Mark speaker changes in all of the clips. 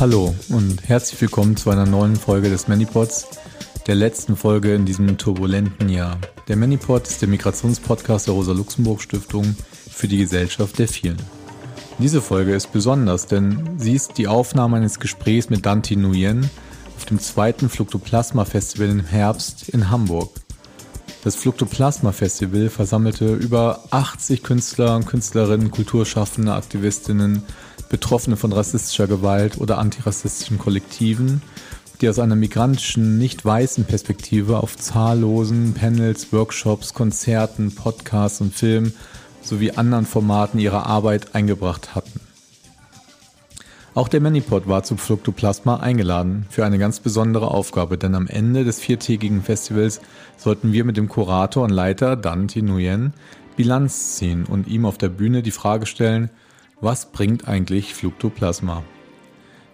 Speaker 1: Hallo und herzlich willkommen zu einer neuen Folge des Manipods, der letzten Folge in diesem turbulenten Jahr. Der Manipod ist der Migrationspodcast der Rosa-Luxemburg-Stiftung für die Gesellschaft der vielen. Diese Folge ist besonders, denn sie ist die Aufnahme eines Gesprächs mit Dante Nguyen auf dem zweiten Fluktoplasma Festival im Herbst in Hamburg. Das Fluktoplasma Festival versammelte über 80 Künstler und Künstlerinnen, Kulturschaffende, Aktivistinnen, Betroffene von rassistischer Gewalt oder antirassistischen Kollektiven, die aus einer migrantischen, nicht weißen Perspektive auf zahllosen Panels, Workshops, Konzerten, Podcasts und Filmen sowie anderen Formaten ihre Arbeit eingebracht hatten. Auch der Manipod war zu Fructoplasma eingeladen für eine ganz besondere Aufgabe, denn am Ende des viertägigen Festivals sollten wir mit dem Kurator und Leiter Dante Nguyen Bilanz ziehen und ihm auf der Bühne die Frage stellen, was bringt eigentlich Fluktoplasma?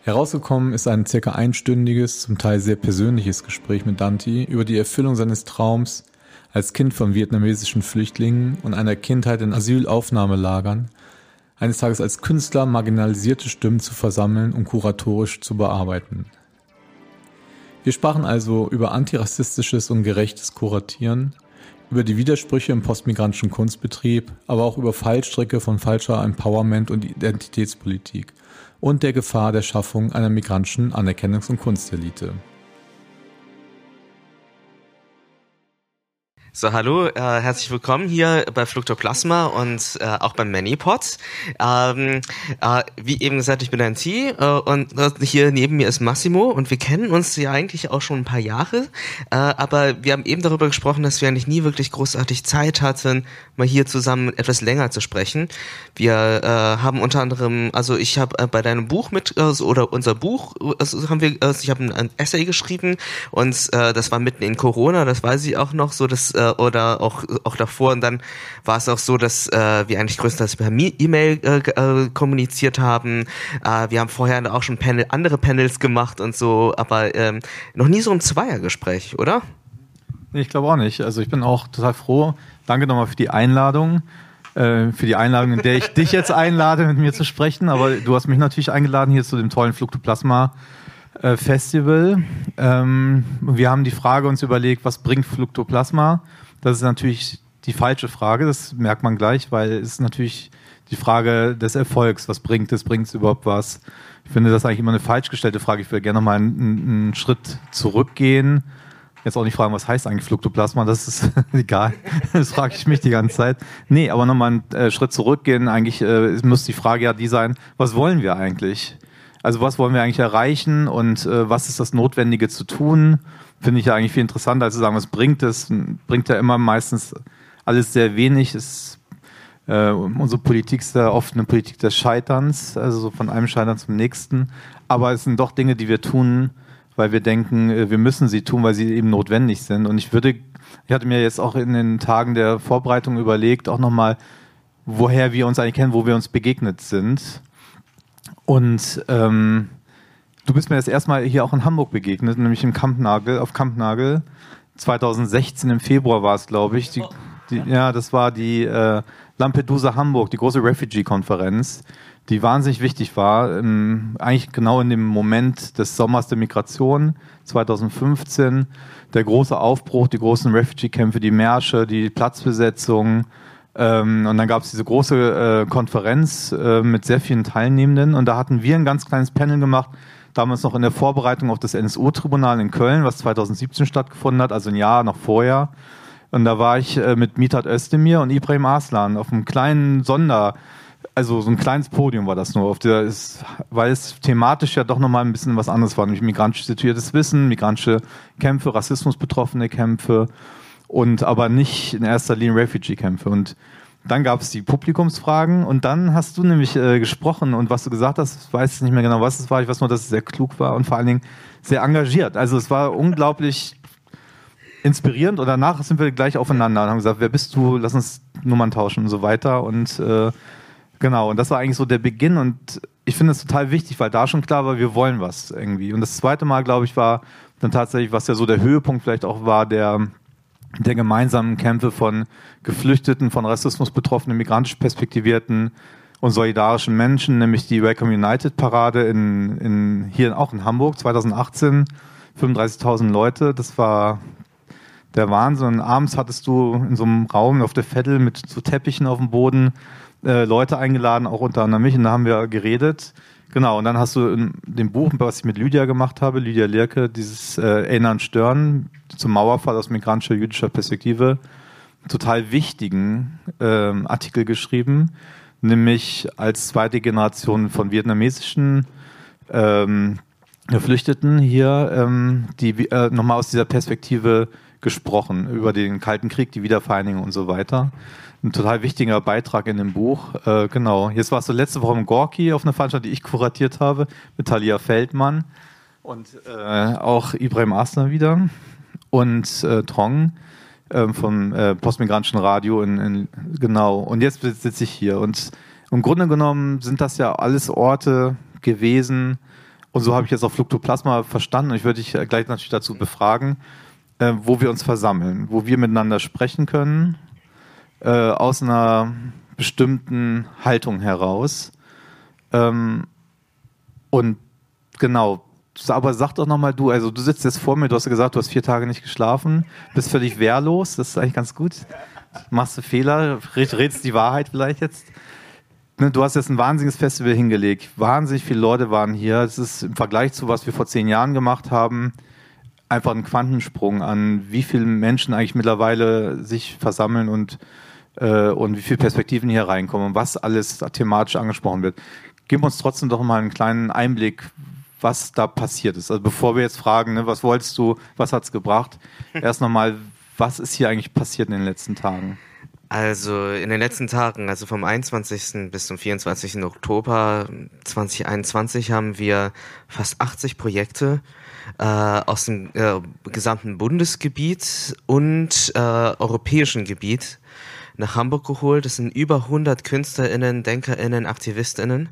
Speaker 1: Herausgekommen ist ein circa einstündiges, zum Teil sehr persönliches Gespräch mit Dante über die Erfüllung seines Traums als Kind von vietnamesischen Flüchtlingen und einer Kindheit in Asylaufnahmelagern, eines Tages als Künstler marginalisierte Stimmen zu versammeln und kuratorisch zu bearbeiten. Wir sprachen also über antirassistisches und gerechtes Kuratieren, über die Widersprüche im postmigrantischen Kunstbetrieb, aber auch über Fallstricke von falscher Empowerment und Identitätspolitik und der Gefahr der Schaffung einer migrantischen Anerkennungs- und Kunstelite.
Speaker 2: So, hallo, äh, herzlich willkommen hier bei Fluktoplasma und äh, auch beim Manipod. Ähm, äh, wie eben gesagt, ich bin ein T äh, und hier neben mir ist Massimo und wir kennen uns ja eigentlich auch schon ein paar Jahre, äh, aber wir haben eben darüber gesprochen, dass wir eigentlich nie wirklich großartig Zeit hatten, mal hier zusammen etwas länger zu sprechen. Wir äh, haben unter anderem, also ich habe äh, bei deinem Buch mit, äh, oder unser Buch, also haben wir, äh, ich habe ein, ein Essay geschrieben und äh, das war mitten in Corona, das weiß ich auch noch, so dass äh, oder auch, auch davor. Und dann war es auch so, dass äh, wir eigentlich größtenteils per E-Mail äh, äh, kommuniziert haben. Äh, wir haben vorher auch schon Panel, andere Panels gemacht und so, aber ähm, noch nie so ein Zweiergespräch, oder?
Speaker 1: Nee, ich glaube auch nicht. Also ich bin auch total froh. Danke nochmal für die Einladung äh, für die Einladung, in der ich dich jetzt einlade, mit mir zu sprechen. Aber du hast mich natürlich eingeladen hier zu dem tollen Fluktoplasma Festival. Ähm, wir haben die Frage uns überlegt, was bringt Fluktoplasma? Das ist natürlich die falsche Frage, das merkt man gleich, weil es ist natürlich die Frage des Erfolgs. Was bringt es? Bringt es überhaupt was? Ich finde das eigentlich immer eine falsch gestellte Frage. Ich würde gerne noch mal einen, einen Schritt zurückgehen. Jetzt auch nicht fragen, was heißt eigentlich Fluktoplasma? Das ist egal. Das frage ich mich die ganze Zeit. Nee, aber nochmal einen äh, Schritt zurückgehen. Eigentlich äh, muss die Frage ja die sein, was wollen wir eigentlich? Also was wollen wir eigentlich erreichen und äh, was ist das Notwendige zu tun? Finde ich ja eigentlich viel interessanter, als zu sagen, was bringt es? Bringt ja immer meistens alles sehr wenig. Es, äh, unsere Politik ist ja oft eine Politik des Scheiterns, also so von einem Scheitern zum nächsten. Aber es sind doch Dinge, die wir tun, weil wir denken, äh, wir müssen sie tun, weil sie eben notwendig sind. Und ich würde, ich hatte mir jetzt auch in den Tagen der Vorbereitung überlegt, auch nochmal, woher wir uns eigentlich kennen, wo wir uns begegnet sind. Und ähm, du bist mir das erste Mal hier auch in Hamburg begegnet, nämlich im Kampnagel, auf Kampnagel. 2016 im Februar war es, glaube ich. Die, die, ja, das war die äh, Lampedusa Hamburg, die große Refugee-Konferenz, die wahnsinnig wichtig war. Ähm, eigentlich genau in dem Moment des Sommers der Migration 2015. Der große Aufbruch, die großen Refugee-Kämpfe, die Märsche, die Platzbesetzung, ähm, und dann gab es diese große äh, Konferenz äh, mit sehr vielen Teilnehmenden und da hatten wir ein ganz kleines Panel gemacht, damals noch in der Vorbereitung auf das NSU-Tribunal in Köln, was 2017 stattgefunden hat, also ein Jahr noch vorher. Und da war ich äh, mit Mitat Özdemir und Ibrahim Aslan auf einem kleinen Sonder, also so ein kleines Podium war das nur, auf der ist, weil es thematisch ja doch nochmal ein bisschen was anderes war, nämlich migrantisch situiertes Wissen, migrantische Kämpfe, rassismusbetroffene Kämpfe und aber nicht in erster Linie Refugee-Kämpfe. Und dann gab es die Publikumsfragen und dann hast du nämlich äh, gesprochen und was du gesagt hast, weiß ich nicht mehr genau, was es war. Ich weiß nur, dass es sehr klug war und vor allen Dingen sehr engagiert. Also es war unglaublich inspirierend und danach sind wir gleich aufeinander und haben gesagt, wer bist du, lass uns Nummern tauschen und so weiter und äh, genau, und das war eigentlich so der Beginn und ich finde es total wichtig, weil da schon klar war, wir wollen was irgendwie. Und das zweite Mal, glaube ich, war dann tatsächlich, was ja so der Höhepunkt vielleicht auch war, der der gemeinsamen Kämpfe von Geflüchteten, von Rassismus betroffenen, migrantisch perspektivierten und solidarischen Menschen, nämlich die Welcome United Parade in, in, hier auch in Hamburg 2018. 35.000 Leute, das war der Wahnsinn. Und abends hattest du in so einem Raum auf der Vettel mit so Teppichen auf dem Boden äh, Leute eingeladen, auch unter anderem mich, und da haben wir geredet. Genau, und dann hast du in dem Buch, was ich mit Lydia gemacht habe, Lydia Lierke, dieses äh, Stören zum Mauerfall aus migrantischer jüdischer Perspektive, total wichtigen ähm, Artikel geschrieben, nämlich als zweite Generation von vietnamesischen ähm, Geflüchteten hier, ähm, die äh, nochmal aus dieser Perspektive gesprochen, über den Kalten Krieg, die Wiedervereinigung und so weiter. Ein total wichtiger Beitrag in dem Buch. Äh, genau. Jetzt warst du letzte Woche im Gorki auf einer Veranstaltung, die ich kuratiert habe, mit Talia Feldmann und äh, auch Ibrahim Asner wieder und äh, Trong äh, vom Postmigrantischen Radio in, in, genau. Und jetzt sitze ich hier. Und im Grunde genommen sind das ja alles Orte gewesen, und so habe ich jetzt auch Fluktoplasma verstanden. Ich würde dich gleich natürlich dazu befragen, äh, wo wir uns versammeln, wo wir miteinander sprechen können, äh, aus einer bestimmten Haltung heraus. Ähm, und genau, aber sag doch nochmal du, also du sitzt jetzt vor mir, du hast gesagt, du hast vier Tage nicht geschlafen, bist völlig wehrlos, das ist eigentlich ganz gut. Machst du Fehler, redest die Wahrheit vielleicht jetzt? Ne, du hast jetzt ein wahnsinniges Festival hingelegt. Wahnsinnig viele Leute waren hier. Es ist im Vergleich zu was wir vor zehn Jahren gemacht haben, einfach ein Quantensprung an, wie viele Menschen eigentlich mittlerweile sich versammeln und, äh, und wie viele Perspektiven hier reinkommen und was alles thematisch angesprochen wird. Gib uns trotzdem doch mal einen kleinen Einblick, was da passiert ist. Also bevor wir jetzt fragen, ne, was wolltest du, was hat's gebracht, erst nochmal, was ist hier eigentlich passiert in den letzten Tagen?
Speaker 2: Also in den letzten Tagen, also vom 21. bis zum 24. Oktober 2021 haben wir fast 80 Projekte äh, aus dem äh, gesamten Bundesgebiet und äh, europäischen Gebiet nach Hamburg geholt. Das sind über 100 KünstlerInnen, DenkerInnen, AktivistInnen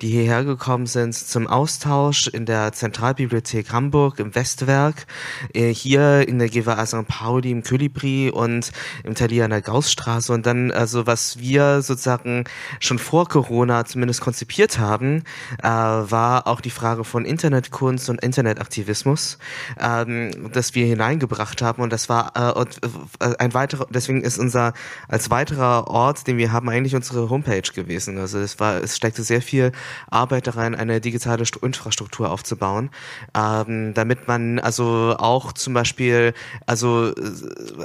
Speaker 2: die hierher gekommen sind zum Austausch in der Zentralbibliothek Hamburg im Westwerk, äh, hier in der GWA St. Pauli im Kölibri und im Thalia an der Gaussstraße und dann also was wir sozusagen schon vor Corona zumindest konzipiert haben, äh, war auch die Frage von Internetkunst und Internetaktivismus, ähm, das wir hineingebracht haben und das war äh, ein weiterer, deswegen ist unser als weiterer Ort, den wir haben, eigentlich unsere Homepage gewesen. Also es war, es steckte sehr viel Arbeit daran, eine digitale Infrastruktur aufzubauen, ähm, damit man also auch zum Beispiel also äh,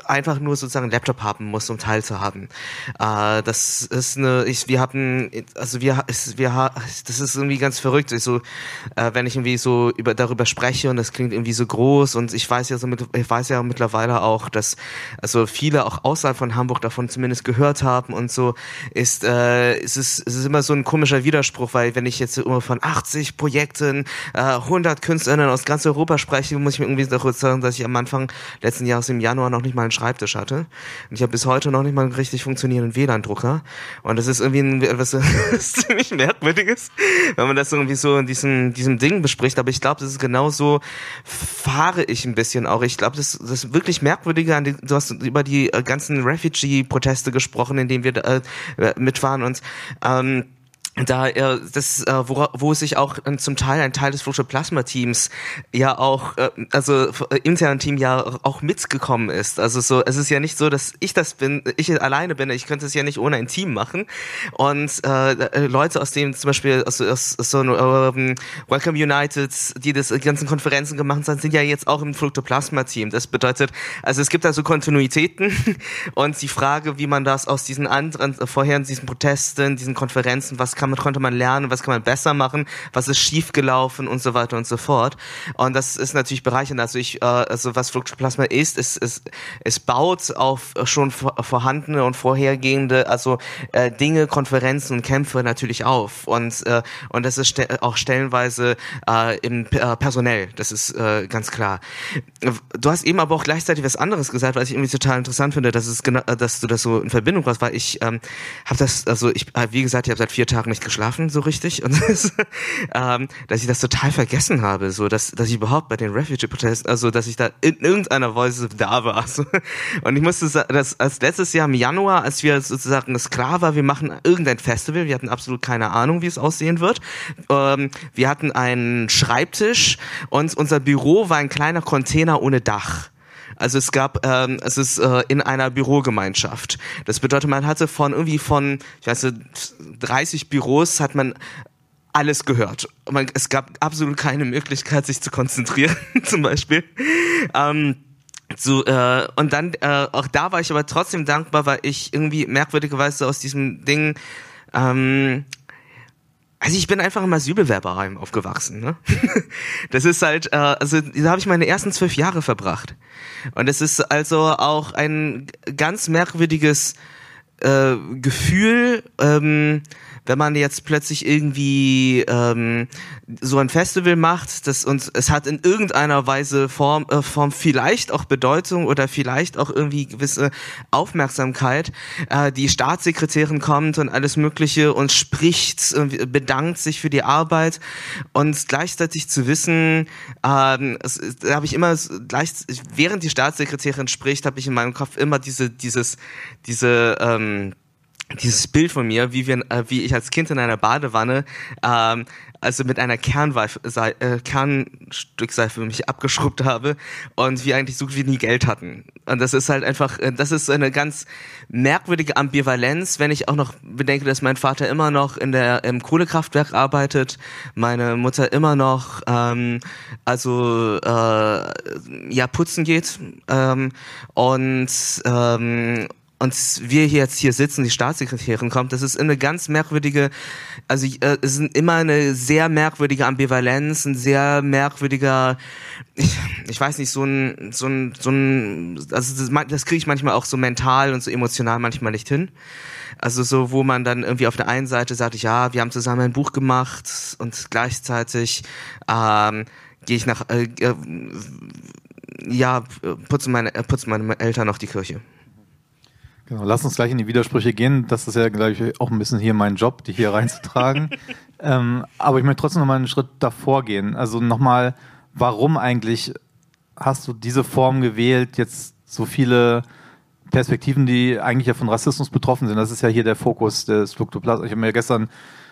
Speaker 2: einfach nur sozusagen einen Laptop haben muss, um teilzuhaben. Äh, das ist eine, ich, wir haben, also wir, wir, das ist irgendwie ganz verrückt. Ich so, äh, wenn ich irgendwie so über darüber spreche und das klingt irgendwie so groß und ich weiß ja so mit, ich weiß ja mittlerweile auch, dass also viele auch außerhalb von Hamburg davon zumindest gehört haben und so ist, äh, es es ist immer so ein komischer Widerspruch, weil wenn ich jetzt immer von 80 Projekten, äh, 100 Künstlerinnen aus ganz Europa spreche, muss ich mir irgendwie darüber sagen, dass ich am Anfang letzten Jahres im Januar noch nicht mal einen Schreibtisch hatte. Und ich habe bis heute noch nicht mal einen richtig funktionierenden WLAN-Drucker. Und das ist irgendwie ein, etwas ziemlich Merkwürdiges, wenn man das irgendwie so in diesem, diesem Ding bespricht. Aber ich glaube, das ist genauso fahre ich ein bisschen auch. Ich glaube, das, das wirklich Merkwürdige an die, du hast über die äh, ganzen Refugee-Proteste gesprochen, in denen wir äh, mitfahren und ähm, da äh, das äh, wo, wo sich auch äh, zum Teil ein Teil des Plasma Teams ja auch äh, also äh, internen Team ja auch mitgekommen ist. Also so es ist ja nicht so dass ich das bin ich alleine bin ich könnte es ja nicht ohne ein Team machen. Und äh, äh Leute aus dem zum Beispiel aus, aus, aus so ähm, Welcome United die das die ganzen Konferenzen gemacht haben sind ja jetzt auch im Plasma Team das bedeutet also es gibt also Kontinuitäten und die Frage wie man das aus diesen anderen äh, vorher diesen Protesten diesen Konferenzen was kann kann, konnte man lernen, was kann man besser machen, was ist schiefgelaufen und so weiter und so fort. Und das ist natürlich bereichernd. Also ich, äh, also was Fluxplasma ist, es, es, es baut auf schon vorhandene und vorhergehende, also äh, Dinge, Konferenzen und Kämpfe natürlich auf. Und, äh, und das ist ste auch stellenweise äh, im, äh, personell, das ist äh, ganz klar. Du hast eben aber auch gleichzeitig was anderes gesagt, was ich irgendwie total interessant finde, dass es genau, dass du das so in Verbindung hast, weil ich ähm, habe das, also ich, wie gesagt, ich habe seit vier Tagen nicht geschlafen so richtig und das, ähm, dass ich das total vergessen habe, so dass dass ich überhaupt bei den Refugee-Protesten, also dass ich da in irgendeiner Weise da war. So. Und ich musste sagen, dass als letztes Jahr im Januar, als wir sozusagen das klar war, wir machen irgendein Festival, wir hatten absolut keine Ahnung, wie es aussehen wird. Ähm, wir hatten einen Schreibtisch und unser Büro war ein kleiner Container ohne Dach. Also es gab, ähm, es ist äh, in einer Bürogemeinschaft. Das bedeutet, man hatte von irgendwie von, ich weiß nicht, 30 Büros hat man alles gehört. Man, es gab absolut keine Möglichkeit, sich zu konzentrieren, zum Beispiel. Ähm, so, äh, und dann, äh, auch da war ich aber trotzdem dankbar, weil ich irgendwie merkwürdigerweise aus diesem Ding ähm, also ich bin einfach im Asylbewerberheim aufgewachsen. Ne? Das ist halt, äh, also da habe ich meine ersten zwölf Jahre verbracht. Und es ist also auch ein ganz merkwürdiges äh, Gefühl, ähm, wenn man jetzt plötzlich irgendwie ähm, so ein Festival macht, das uns es hat in irgendeiner Weise Form, äh, Form vielleicht auch Bedeutung oder vielleicht auch irgendwie gewisse Aufmerksamkeit. Äh, die Staatssekretärin kommt und alles Mögliche und spricht, äh, bedankt sich für die Arbeit und gleichzeitig zu wissen, ähm, es, da habe ich immer gleich während die Staatssekretärin spricht, habe ich in meinem Kopf immer diese dieses diese ähm, dieses Bild von mir, wie, wir, äh, wie ich als Kind in einer Badewanne, ähm, also mit einer Kernweife, äh, Kernstückseife mich abgeschrubbt habe und wir eigentlich so gut wie nie Geld hatten. Und das ist halt einfach, äh, das ist eine ganz merkwürdige Ambivalenz, wenn ich auch noch bedenke, dass mein Vater immer noch in der im Kohlekraftwerk arbeitet, meine Mutter immer noch ähm, also äh, ja putzen geht ähm, und ähm, und wir jetzt hier sitzen, die Staatssekretärin kommt, das ist eine ganz merkwürdige, also äh, es ist immer eine sehr merkwürdige Ambivalenz, ein sehr merkwürdiger, ich, ich weiß nicht, so ein, so ein, so ein, also das, das kriege ich manchmal auch so mental und so emotional manchmal nicht hin. Also so, wo man dann irgendwie auf der einen Seite sagt, ja, wir haben zusammen ein Buch gemacht und gleichzeitig ähm, gehe ich nach, äh, äh, ja, putzen meine, putzen meine Eltern noch die Kirche.
Speaker 1: Genau, lass uns gleich in die Widersprüche gehen. Das ist ja, glaube ich, auch ein bisschen hier mein Job, die hier reinzutragen. ähm, aber ich möchte trotzdem noch mal einen Schritt davor gehen. Also nochmal, warum eigentlich hast du diese Form gewählt, jetzt so viele Perspektiven, die eigentlich ja von Rassismus betroffen sind. Das ist ja hier der Fokus des Fluktoplasma. Ich habe mir gestern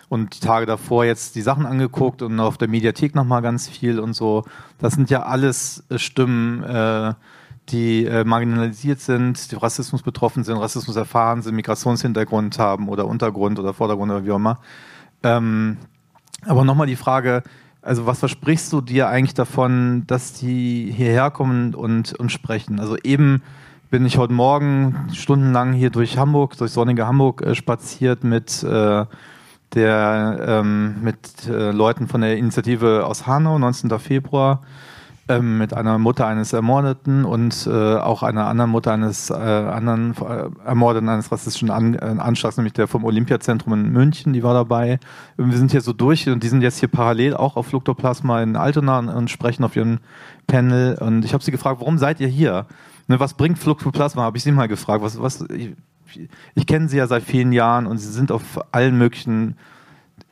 Speaker 1: und die Tage davor jetzt die Sachen angeguckt und auf der Mediathek nochmal ganz viel und so. Das sind ja alles Stimmen, äh, die äh, marginalisiert sind, die Rassismus betroffen sind, Rassismus erfahren sind, Migrationshintergrund haben oder Untergrund oder Vordergrund oder wie auch immer. Ähm, aber nochmal die Frage, also was versprichst du dir eigentlich davon, dass die hierher kommen und, und sprechen? Also eben bin ich heute Morgen stundenlang hier durch Hamburg, durch sonnige Hamburg äh, spaziert mit äh, der ähm, mit äh, Leuten von der Initiative aus Hanau, 19. Februar ähm, mit einer Mutter eines Ermordeten und äh, auch einer anderen Mutter eines äh, anderen äh, Ermordeten eines rassistischen An äh, Anschlags, nämlich der vom Olympiazentrum in München, die war dabei. Wir sind hier so durch und die sind jetzt hier parallel auch auf Fluktoplasma in Altona und, und sprechen auf ihrem Panel. Und ich habe sie gefragt, warum seid ihr hier? Ne, was bringt Fluktoplasma? Habe ich sie mal gefragt. Was, was, ich, ich kenne sie ja seit vielen Jahren und sie sind auf allen möglichen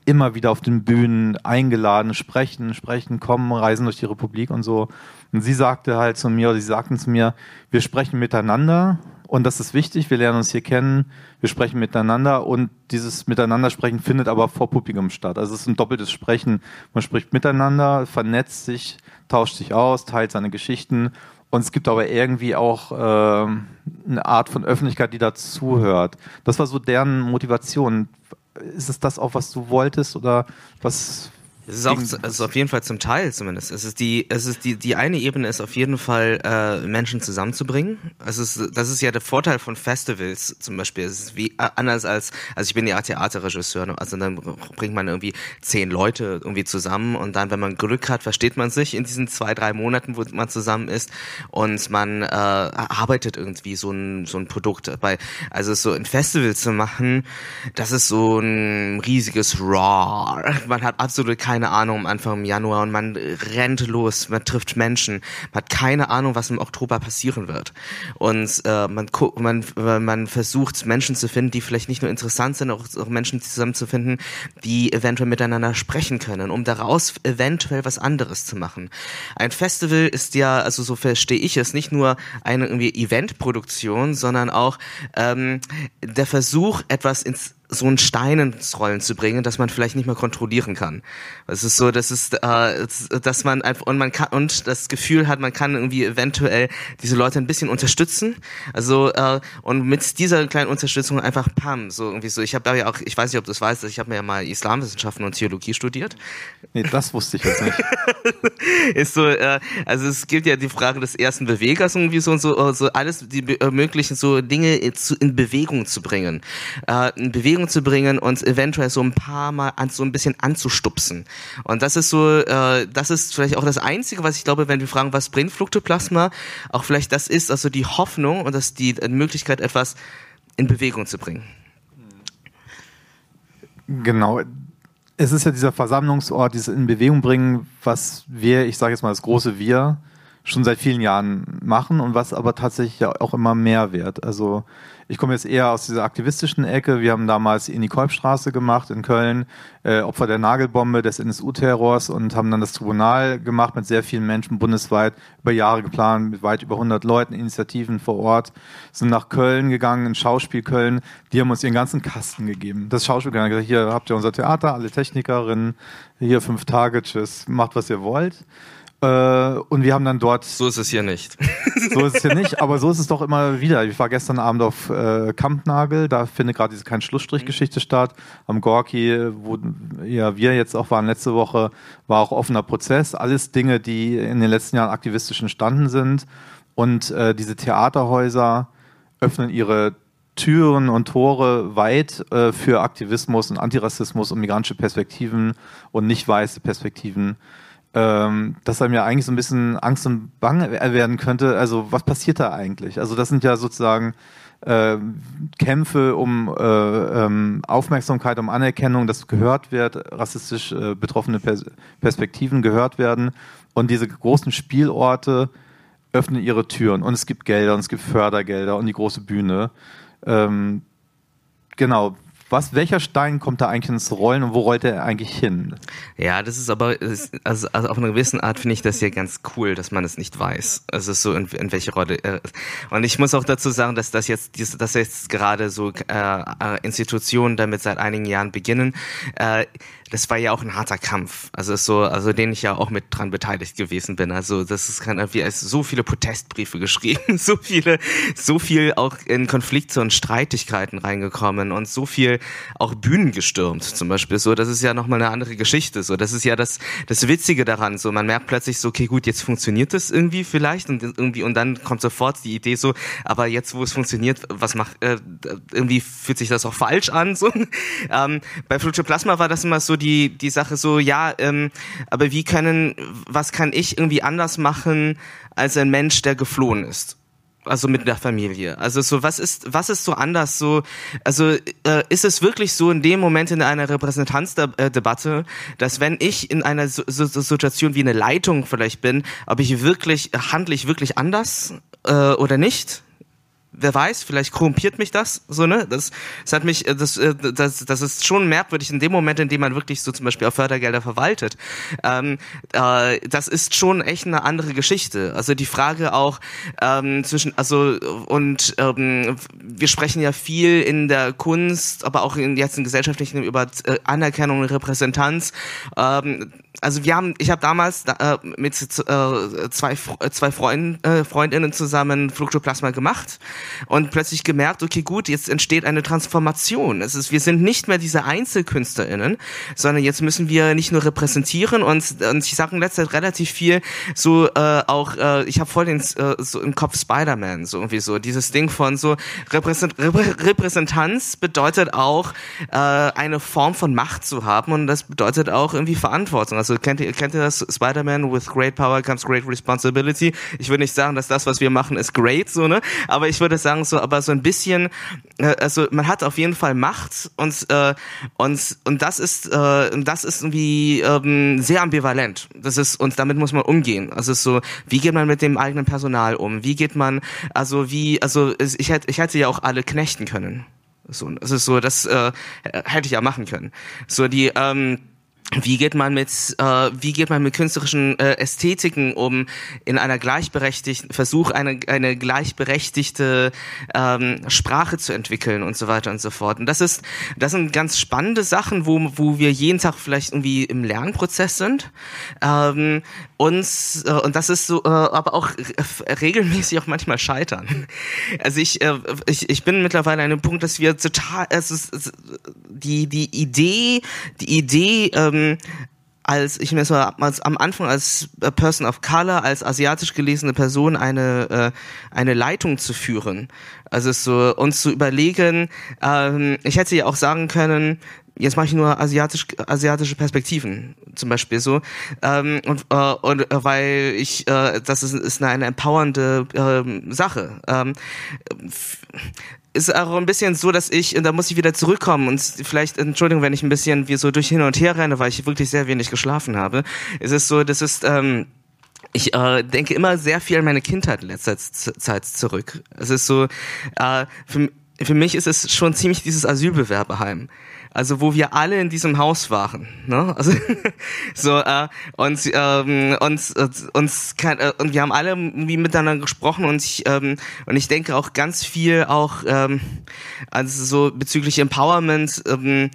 Speaker 1: immer wieder auf den Bühnen eingeladen, sprechen, sprechen, kommen, reisen durch die Republik und so. Und sie sagte halt zu mir, oder sie sagten zu mir, wir sprechen miteinander und das ist wichtig, wir lernen uns hier kennen, wir sprechen miteinander und dieses Miteinandersprechen findet aber vor Publikum statt. Also es ist ein doppeltes Sprechen. Man spricht miteinander, vernetzt sich, tauscht sich aus, teilt seine Geschichten und es gibt aber irgendwie auch äh, eine Art von Öffentlichkeit, die dazuhört. Das war so deren Motivation ist es das auch, was du wolltest oder was
Speaker 2: es ist auch es ist auf jeden Fall zum Teil zumindest. Es ist die, es ist die, die eine Ebene ist auf jeden Fall äh, Menschen zusammenzubringen. Es ist, das ist ja der Vorteil von Festivals zum Beispiel. Es ist wie äh, anders als, also ich bin ja Theaterregisseur, ne? also dann bringt man irgendwie zehn Leute irgendwie zusammen und dann, wenn man Glück hat, versteht man sich in diesen zwei, drei Monaten, wo man zusammen ist und man äh, arbeitet irgendwie so ein, so ein Produkt. Bei, also so ein Festival zu machen, das ist so ein riesiges Raw. Man hat absolut keine keine Ahnung am Anfang im Januar und man rennt los, man trifft Menschen, man hat keine Ahnung, was im Oktober passieren wird. Und äh, man, man, man versucht Menschen zu finden, die vielleicht nicht nur interessant sind, auch, auch Menschen zusammenzufinden, die eventuell miteinander sprechen können, um daraus eventuell was anderes zu machen. Ein Festival ist ja, also so verstehe ich es, nicht nur eine Eventproduktion, sondern auch ähm, der Versuch, etwas ins so einen Stein ins Rollen zu bringen, dass man vielleicht nicht mehr kontrollieren kann. Es ist so, dass es, äh, dass man einfach und man kann und das Gefühl hat, man kann irgendwie eventuell diese Leute ein bisschen unterstützen. Also äh, und mit dieser kleinen Unterstützung einfach pam, so irgendwie so. Ich habe da ja auch, ich weiß nicht, ob du das weißt, ich habe mir ja mal Islamwissenschaften und Theologie studiert.
Speaker 1: Nee, das wusste ich jetzt nicht.
Speaker 2: ist so, äh, also es gibt ja die Frage des ersten Bewegers irgendwie so und so, so alles die äh, möglichen so Dinge in Bewegung zu bringen. Äh, in Bewegung Bewegung zu bringen und eventuell so ein paar Mal an, so ein bisschen anzustupsen. Und das ist so, äh, das ist vielleicht auch das Einzige, was ich glaube, wenn wir fragen, was bringt Fluktoplasma, auch vielleicht das ist also die Hoffnung und das die Möglichkeit, etwas in Bewegung zu bringen.
Speaker 1: Genau. Es ist ja dieser Versammlungsort, dieses in Bewegung bringen, was wir, ich sage jetzt mal das große Wir, schon seit vielen Jahren machen und was aber tatsächlich ja auch immer mehr wird. Also ich komme jetzt eher aus dieser aktivistischen Ecke. Wir haben damals in die Kolbstraße gemacht in Köln, äh, Opfer der Nagelbombe, des NSU-Terrors und haben dann das Tribunal gemacht mit sehr vielen Menschen bundesweit, über Jahre geplant, mit weit über 100 Leuten, Initiativen vor Ort, sind nach Köln gegangen, in Schauspiel Köln. Die haben uns ihren ganzen Kasten gegeben. Das Schauspiel hat gesagt, hier habt ihr unser Theater, alle Technikerinnen, hier fünf Tage, tschüss, macht was ihr wollt. Äh, und wir haben dann dort.
Speaker 2: So ist es hier nicht.
Speaker 1: so ist es hier nicht, aber so ist es doch immer wieder. Ich war gestern Abend auf äh, Kampnagel, da findet gerade diese kein Schlussstrich-Geschichte statt. Am Gorki, wo ja wir jetzt auch waren letzte Woche, war auch offener Prozess. Alles Dinge, die in den letzten Jahren aktivistisch entstanden sind. Und äh, diese Theaterhäuser öffnen ihre Türen und Tore weit äh, für Aktivismus und Antirassismus und migrantische Perspektiven und nicht weiße Perspektiven ähm, dass einem ja eigentlich so ein bisschen Angst und Bange werden könnte. Also was passiert da eigentlich? Also das sind ja sozusagen äh, Kämpfe um äh, ähm, Aufmerksamkeit, um Anerkennung, dass gehört wird, rassistisch äh, betroffene Pers Perspektiven gehört werden. Und diese großen Spielorte öffnen ihre Türen. Und es gibt Gelder und es gibt Fördergelder und die große Bühne. Ähm, genau, was, welcher Stein kommt da eigentlich ins Rollen und wo rollt er eigentlich hin?
Speaker 2: Ja, das ist aber, also, also auf eine gewisse Art finde ich das hier ganz cool, dass man es nicht weiß. Also so in, in welche Rolle. Äh, und ich muss auch dazu sagen, dass das jetzt, dass jetzt gerade so äh, Institutionen damit seit einigen Jahren beginnen. Äh, das war ja auch ein harter Kampf. Also so, also den ich ja auch mit dran beteiligt gewesen bin. Also das ist kann wie als so viele Protestbriefe geschrieben, so viele, so viel auch in Konflikte und Streitigkeiten reingekommen und so viel auch Bühnen gestürmt zum Beispiel. So, das ist ja nochmal eine andere Geschichte. So, das ist ja das das Witzige daran. So, man merkt plötzlich so, okay, gut, jetzt funktioniert das irgendwie vielleicht und irgendwie und dann kommt sofort die Idee so, aber jetzt wo es funktioniert, was macht äh, irgendwie fühlt sich das auch falsch an. So, ähm, bei Plasma war das immer so die, die Sache so, ja, ähm, aber wie können, was kann ich irgendwie anders machen als ein Mensch, der geflohen ist? Also mit der Familie. Also so was ist was ist so anders so also äh, ist es wirklich so in dem Moment in einer Repräsentanzdebatte, dass wenn ich in einer so, so, Situation wie eine Leitung vielleicht bin, ob ich wirklich handle ich wirklich anders äh, oder nicht? Wer weiß, vielleicht korrumpiert mich das, so, ne? Das, das hat mich, äh, das, äh, das, das ist schon merkwürdig in dem Moment, in dem man wirklich so zum Beispiel auch Fördergelder verwaltet. Ähm, äh, das ist schon echt eine andere Geschichte. Also die Frage auch ähm, zwischen, also und ähm, wir sprechen ja viel in der Kunst, aber auch in jetzt in gesellschaftlichen über äh, Anerkennung und Repräsentanz. Ähm, also wir haben, ich habe damals äh, mit äh, zwei zwei Freund, äh, Freundinnen zusammen Fluktoplasma gemacht und plötzlich gemerkt, okay, gut, jetzt entsteht eine Transformation. Es ist, wir sind nicht mehr diese EinzelkünstlerInnen, sondern jetzt müssen wir nicht nur repräsentieren und, und ich sage in letzter Zeit relativ viel so äh, auch, äh, ich habe voll den äh, so im Kopf Spider-Man, so irgendwie so, dieses Ding von so Repräsent Repräsentanz bedeutet auch äh, eine Form von Macht zu haben und das bedeutet auch irgendwie Verantwortung. Also Kennt ihr, kennt ihr das? Spider-Man with great power comes great responsibility. Ich würde nicht sagen, dass das, was wir machen, ist great, so, ne? Aber ich würde sagen, so, aber so ein bisschen, äh, also man hat auf jeden Fall Macht und, äh, und, und das ist, äh, das ist irgendwie ähm, sehr ambivalent. Das ist, und damit muss man umgehen. Also es ist so, wie geht man mit dem eigenen Personal um? Wie geht man, also wie, also ich hätte, ich hätte ja auch alle knechten können. So, das ist so, das äh, hätte ich ja machen können. So die, ähm, wie geht man mit äh, wie geht man mit künstlerischen äh, Ästhetiken um in einer gleichberechtigten Versuch eine eine gleichberechtigte ähm, Sprache zu entwickeln und so weiter und so fort? Und das ist das sind ganz spannende Sachen wo wo wir jeden Tag vielleicht irgendwie im Lernprozess sind ähm, und äh, und das ist so äh, aber auch regelmäßig auch manchmal scheitern. Also ich äh, ich ich bin mittlerweile an einem Punkt dass wir total es ist die die Idee die Idee ähm, ähm, als ich mir so als, am Anfang als Person of Color, als asiatisch gelesene Person eine äh, eine Leitung zu führen. Also so uns zu überlegen, ähm, ich hätte ja auch sagen können, jetzt mache ich nur asiatisch asiatische Perspektiven zum Beispiel so ähm, und äh, und äh, weil ich äh, das ist, ist eine, eine empowernde äh, Sache ähm, ist auch ein bisschen so, dass ich, und da muss ich wieder zurückkommen und vielleicht, Entschuldigung, wenn ich ein bisschen wie so durch hin und her renne, weil ich wirklich sehr wenig geschlafen habe. Es ist so, das ist, ähm, ich äh, denke immer sehr viel an meine Kindheit in letzter Zeit zurück. Es ist so, äh, für, für mich ist es schon ziemlich dieses Asylbewerberheim also wo wir alle in diesem Haus waren, ne? Also so äh, und ähm, uns äh, uns kann, äh, und wir haben alle wie miteinander gesprochen und ich ähm, und ich denke auch ganz viel auch ähm, also so bezüglich Empowerment ähm,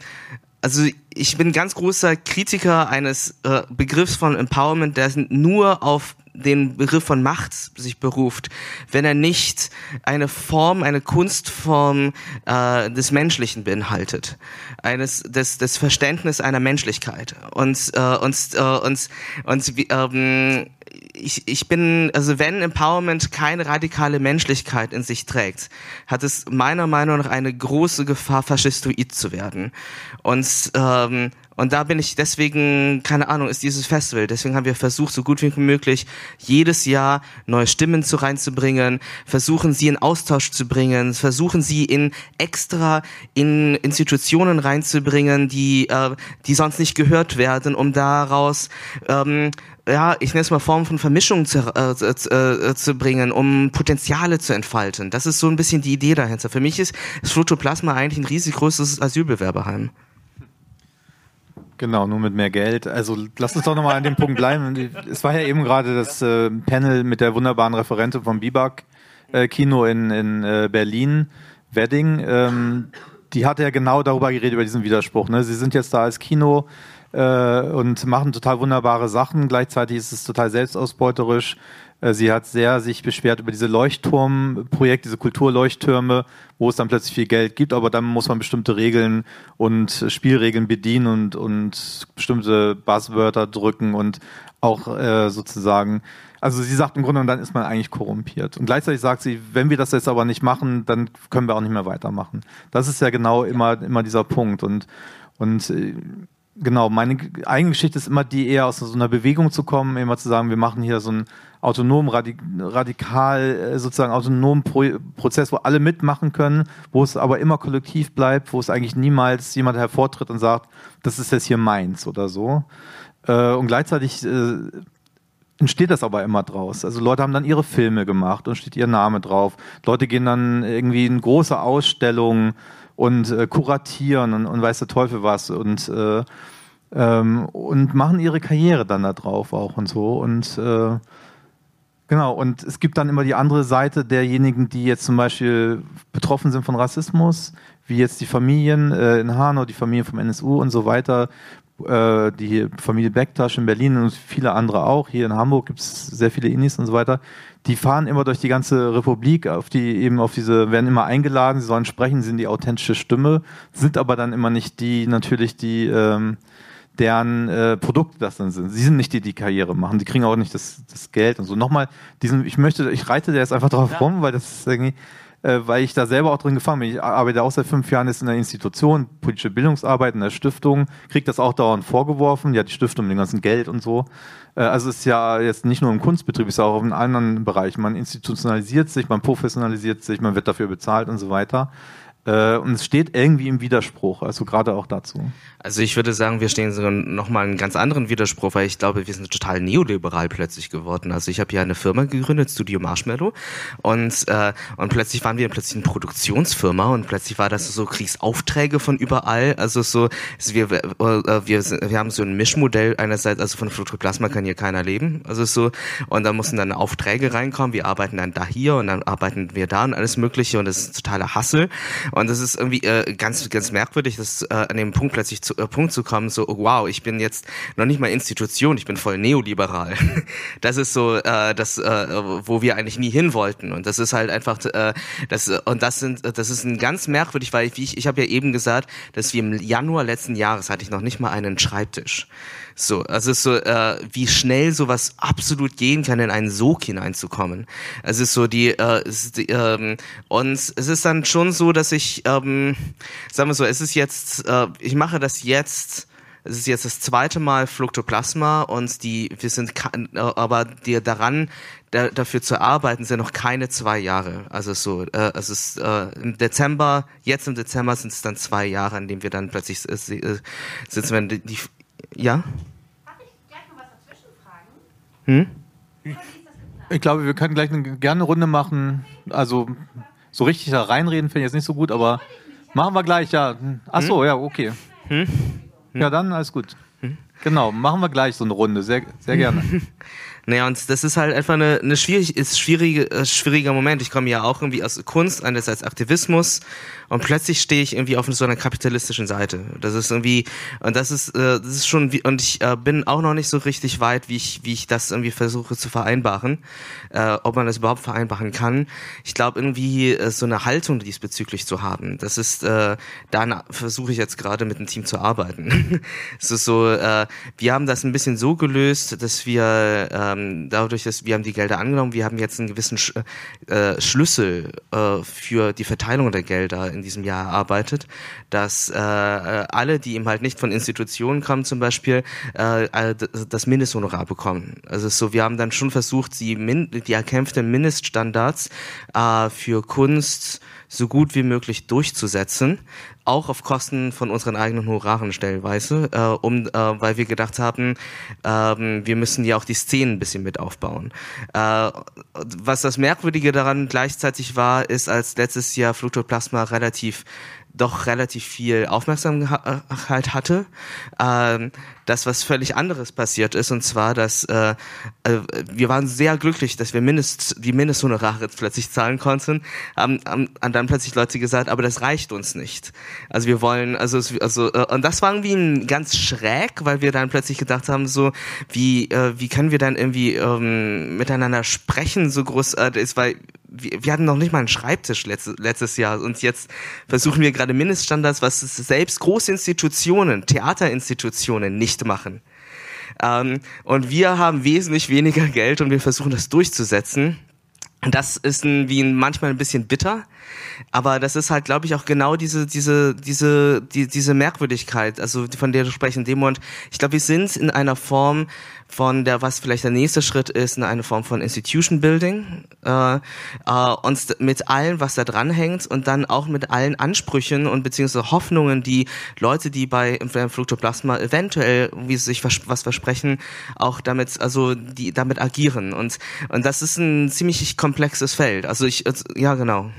Speaker 2: also ich bin ganz großer Kritiker eines äh, Begriffs von Empowerment, der nur auf den Begriff von Macht sich beruft, wenn er nicht eine Form, eine Kunstform äh, des Menschlichen beinhaltet, eines des, des Verständnis einer Menschlichkeit und äh, und äh, und und ähm, ich, ich bin, also wenn Empowerment keine radikale Menschlichkeit in sich trägt, hat es meiner Meinung nach eine große Gefahr, faschistoid zu werden. Und ähm, und da bin ich deswegen, keine Ahnung, ist dieses Festival. Deswegen haben wir versucht, so gut wie möglich jedes Jahr neue Stimmen zu reinzubringen, versuchen sie in Austausch zu bringen, versuchen sie in extra in Institutionen reinzubringen, die, äh, die sonst nicht gehört werden, um daraus ähm, ja, ich nenne es mal Formen von Vermischung zu, äh, äh, zu bringen, um Potenziale zu entfalten. Das ist so ein bisschen die Idee dahinter. Für mich ist das Flutoplasma eigentlich ein riesig großes Asylbewerberheim.
Speaker 1: Genau, nur mit mehr Geld. Also lass uns doch nochmal an dem Punkt bleiben. Es war ja eben gerade das äh, Panel mit der wunderbaren Referentin vom Bibac äh, Kino in, in äh, Berlin, Wedding. Ähm, die hat ja genau darüber geredet, über diesen Widerspruch. Ne? Sie sind jetzt da als Kino äh, und machen total wunderbare Sachen. Gleichzeitig ist es total selbstausbeuterisch. Äh, sie hat sehr sich beschwert über diese Leuchtturmprojekte, diese Kulturleuchttürme, wo es dann plötzlich viel Geld gibt, aber dann muss man bestimmte Regeln und Spielregeln bedienen und, und bestimmte Buzzwörter drücken und auch äh, sozusagen, also sie sagt im Grunde, dann ist man eigentlich korrumpiert. Und gleichzeitig sagt sie, wenn wir das jetzt aber nicht machen, dann können wir auch nicht mehr weitermachen. Das ist ja genau immer, immer dieser Punkt. Und, und äh, genau, meine eigene Geschichte ist immer die, eher aus so einer Bewegung zu kommen, immer zu sagen, wir machen hier so einen autonom, radikal, äh, sozusagen autonomen Pro Prozess, wo alle mitmachen können, wo es aber immer kollektiv bleibt, wo es eigentlich niemals jemand hervortritt und sagt, das ist jetzt hier meins oder so. Äh, und gleichzeitig äh, entsteht das aber immer draus. Also Leute haben dann ihre Filme gemacht und steht ihr Name drauf. Leute gehen dann irgendwie in große Ausstellungen und äh, kuratieren und, und weiß der Teufel was und äh, ähm, und machen ihre Karriere dann da drauf auch und so und äh, genau und es gibt dann immer die andere Seite derjenigen, die jetzt zum Beispiel betroffen sind von Rassismus, wie jetzt die Familien äh, in Hanau, die Familien vom NSU und so weiter, äh, die Familie Bektasch in Berlin und viele andere auch. Hier in Hamburg gibt es sehr viele Inis und so weiter die fahren immer durch die ganze Republik, auf die eben auf diese, werden immer eingeladen, sie sollen sprechen, sind die authentische Stimme, sind aber dann immer nicht die, natürlich die, ähm, deren äh, Produkte das dann sind. Sie sind nicht die, die Karriere machen, die kriegen auch nicht das, das Geld und so. Nochmal, diesen, ich möchte, ich reite da jetzt einfach drauf ja. rum, weil das ist irgendwie, äh, weil ich da selber auch drin gefangen bin. Ich arbeite auch seit fünf Jahren jetzt in der Institution, politische Bildungsarbeit in der Stiftung, kriege das auch dauernd vorgeworfen, ja, die Stiftung mit dem ganzen Geld und so. Äh, also es ist ja jetzt nicht nur im Kunstbetrieb, es ist auch in anderen Bereichen. Man institutionalisiert sich, man professionalisiert sich, man wird dafür bezahlt und so weiter. Äh, und es steht irgendwie im Widerspruch, also gerade auch dazu.
Speaker 2: Also ich würde sagen, wir stehen sogar nochmal einen ganz anderen Widerspruch, weil ich glaube, wir sind total neoliberal plötzlich geworden. Also ich habe hier eine Firma gegründet, Studio Marshmallow, und, äh, und plötzlich waren wir plötzlich eine Produktionsfirma und plötzlich war das so Kriegsaufträge von überall. Also so, wir, äh, wir, wir haben so ein Mischmodell einerseits, also von Flutoplasma kann hier keiner leben. Also so, und da mussten dann Aufträge reinkommen, wir arbeiten dann da hier und dann arbeiten wir da und alles mögliche und das ist totaler Hassel. Und das ist irgendwie äh, ganz, ganz merkwürdig, dass äh, an dem Punkt plötzlich zu, äh, Punkt zu kommen, so, wow, ich bin jetzt noch nicht mal Institution, ich bin voll neoliberal. Das ist so, äh, das, äh, wo wir eigentlich nie hin wollten. Und das ist halt einfach, äh, das, und das sind, das ist ein ganz merkwürdig, weil wie ich, ich habe ja eben gesagt, dass wir im Januar letzten Jahres hatte ich noch nicht mal einen Schreibtisch. So, also es ist so, äh, wie schnell sowas absolut gehen kann, in einen Sog hineinzukommen. Es ist so die, äh, es ist die ähm, und es ist dann schon so, dass ich, ähm, sagen wir so, es ist jetzt, äh, ich mache das jetzt. Es ist jetzt das zweite Mal Fluktoplasma und die, wir sind, äh, aber die daran, da, dafür zu arbeiten, sind noch keine zwei Jahre. Also so, äh, es ist äh, im Dezember, jetzt im Dezember sind es dann zwei Jahre, an dem wir dann plötzlich äh, äh sitzen, wenn die, die ja?
Speaker 1: Hm? Ich glaube, wir können gleich eine, gerne eine Runde machen. Also so richtig da reinreden finde ich jetzt nicht so gut, aber machen wir gleich, ja. Ach so, hm? ja, okay. Hm? Ja, dann alles gut. Hm? Genau, machen wir gleich so eine Runde, sehr, sehr gerne.
Speaker 2: Naja, und das ist halt einfach eine, eine schwierig, ist schwierige, äh, schwieriger Moment. Ich komme ja auch irgendwie aus Kunst, einerseits Aktivismus und plötzlich stehe ich irgendwie auf so einer kapitalistischen Seite. Das ist irgendwie, und das ist, äh, das ist schon, wie, und ich äh, bin auch noch nicht so richtig weit, wie ich, wie ich das irgendwie versuche zu vereinbaren, äh, ob man das überhaupt vereinbaren kann. Ich glaube irgendwie äh, so eine Haltung diesbezüglich zu haben. Das ist, äh, da versuche ich jetzt gerade mit dem Team zu arbeiten. es ist so, äh, wir haben das ein bisschen so gelöst, dass wir äh, ähm, dadurch, dass wir haben die Gelder angenommen, wir haben jetzt einen gewissen Sch äh, Schlüssel äh, für die Verteilung der Gelder in diesem Jahr erarbeitet, dass äh, alle, die eben halt nicht von Institutionen kommen, zum Beispiel äh, das Mindesthonorar bekommen. Also so, wir haben dann schon versucht, die, die erkämpften Mindeststandards äh, für Kunst so gut wie möglich durchzusetzen, auch auf Kosten von unseren eigenen Honoraren stellweise, äh, um, äh, weil wir gedacht haben, ähm, wir müssen ja auch die Szenen ein bisschen mit aufbauen. Äh, was das Merkwürdige daran gleichzeitig war, ist, als letztes Jahr Flutoplasma relativ doch relativ viel Aufmerksamkeit hatte. Ähm, das, was völlig anderes passiert ist, und zwar, dass äh, äh, wir waren sehr glücklich, dass wir Mindest, die Mindesthonorare plötzlich zahlen konnten, haben, haben, dann plötzlich Leute gesagt, aber das reicht uns nicht. Also wir wollen, also, also äh, und das war irgendwie ganz schräg, weil wir dann plötzlich gedacht haben, so, wie, äh, wie können wir dann irgendwie ähm, miteinander sprechen, so groß äh, weil wir, wir hatten noch nicht mal einen Schreibtisch letztes, letztes Jahr und jetzt versuchen wir gerade Mindeststandards, was selbst große Institutionen, Theaterinstitutionen nicht machen. Ähm, und wir haben wesentlich weniger Geld und wir versuchen das durchzusetzen. Das ist ein, wie ein, manchmal ein bisschen bitter, aber das ist halt, glaube ich, auch genau diese, diese, diese, die, diese Merkwürdigkeit, also von der du sprechen, Demo. Und ich glaube, wir sind in einer Form von der, was vielleicht der nächste Schritt ist, in eine Form von Institution Building, äh, äh, uns mit allem, was da dran hängt und dann auch mit allen Ansprüchen und beziehungsweise Hoffnungen, die Leute, die bei Fluktoplasma eventuell, wie sie sich was versprechen, auch damit, also die damit agieren. Und, und das ist ein ziemlich komplexes Feld. Also ich, ja genau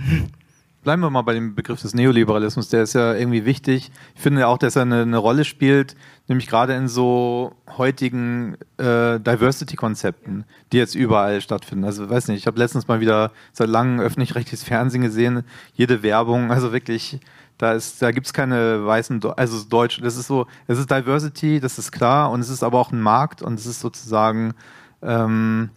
Speaker 1: bleiben wir mal bei dem Begriff des Neoliberalismus, der ist ja irgendwie wichtig. Ich finde auch, dass er eine, eine Rolle spielt, nämlich gerade in so heutigen äh, Diversity-Konzepten, die jetzt überall stattfinden. Also weiß nicht, ich habe letztens mal wieder seit langem öffentlich-rechtliches Fernsehen gesehen, jede Werbung, also wirklich, da ist, da gibt's keine weißen, also Deutsch, das ist so, es ist Diversity, das ist klar, und es ist aber auch ein Markt und es ist sozusagen ähm,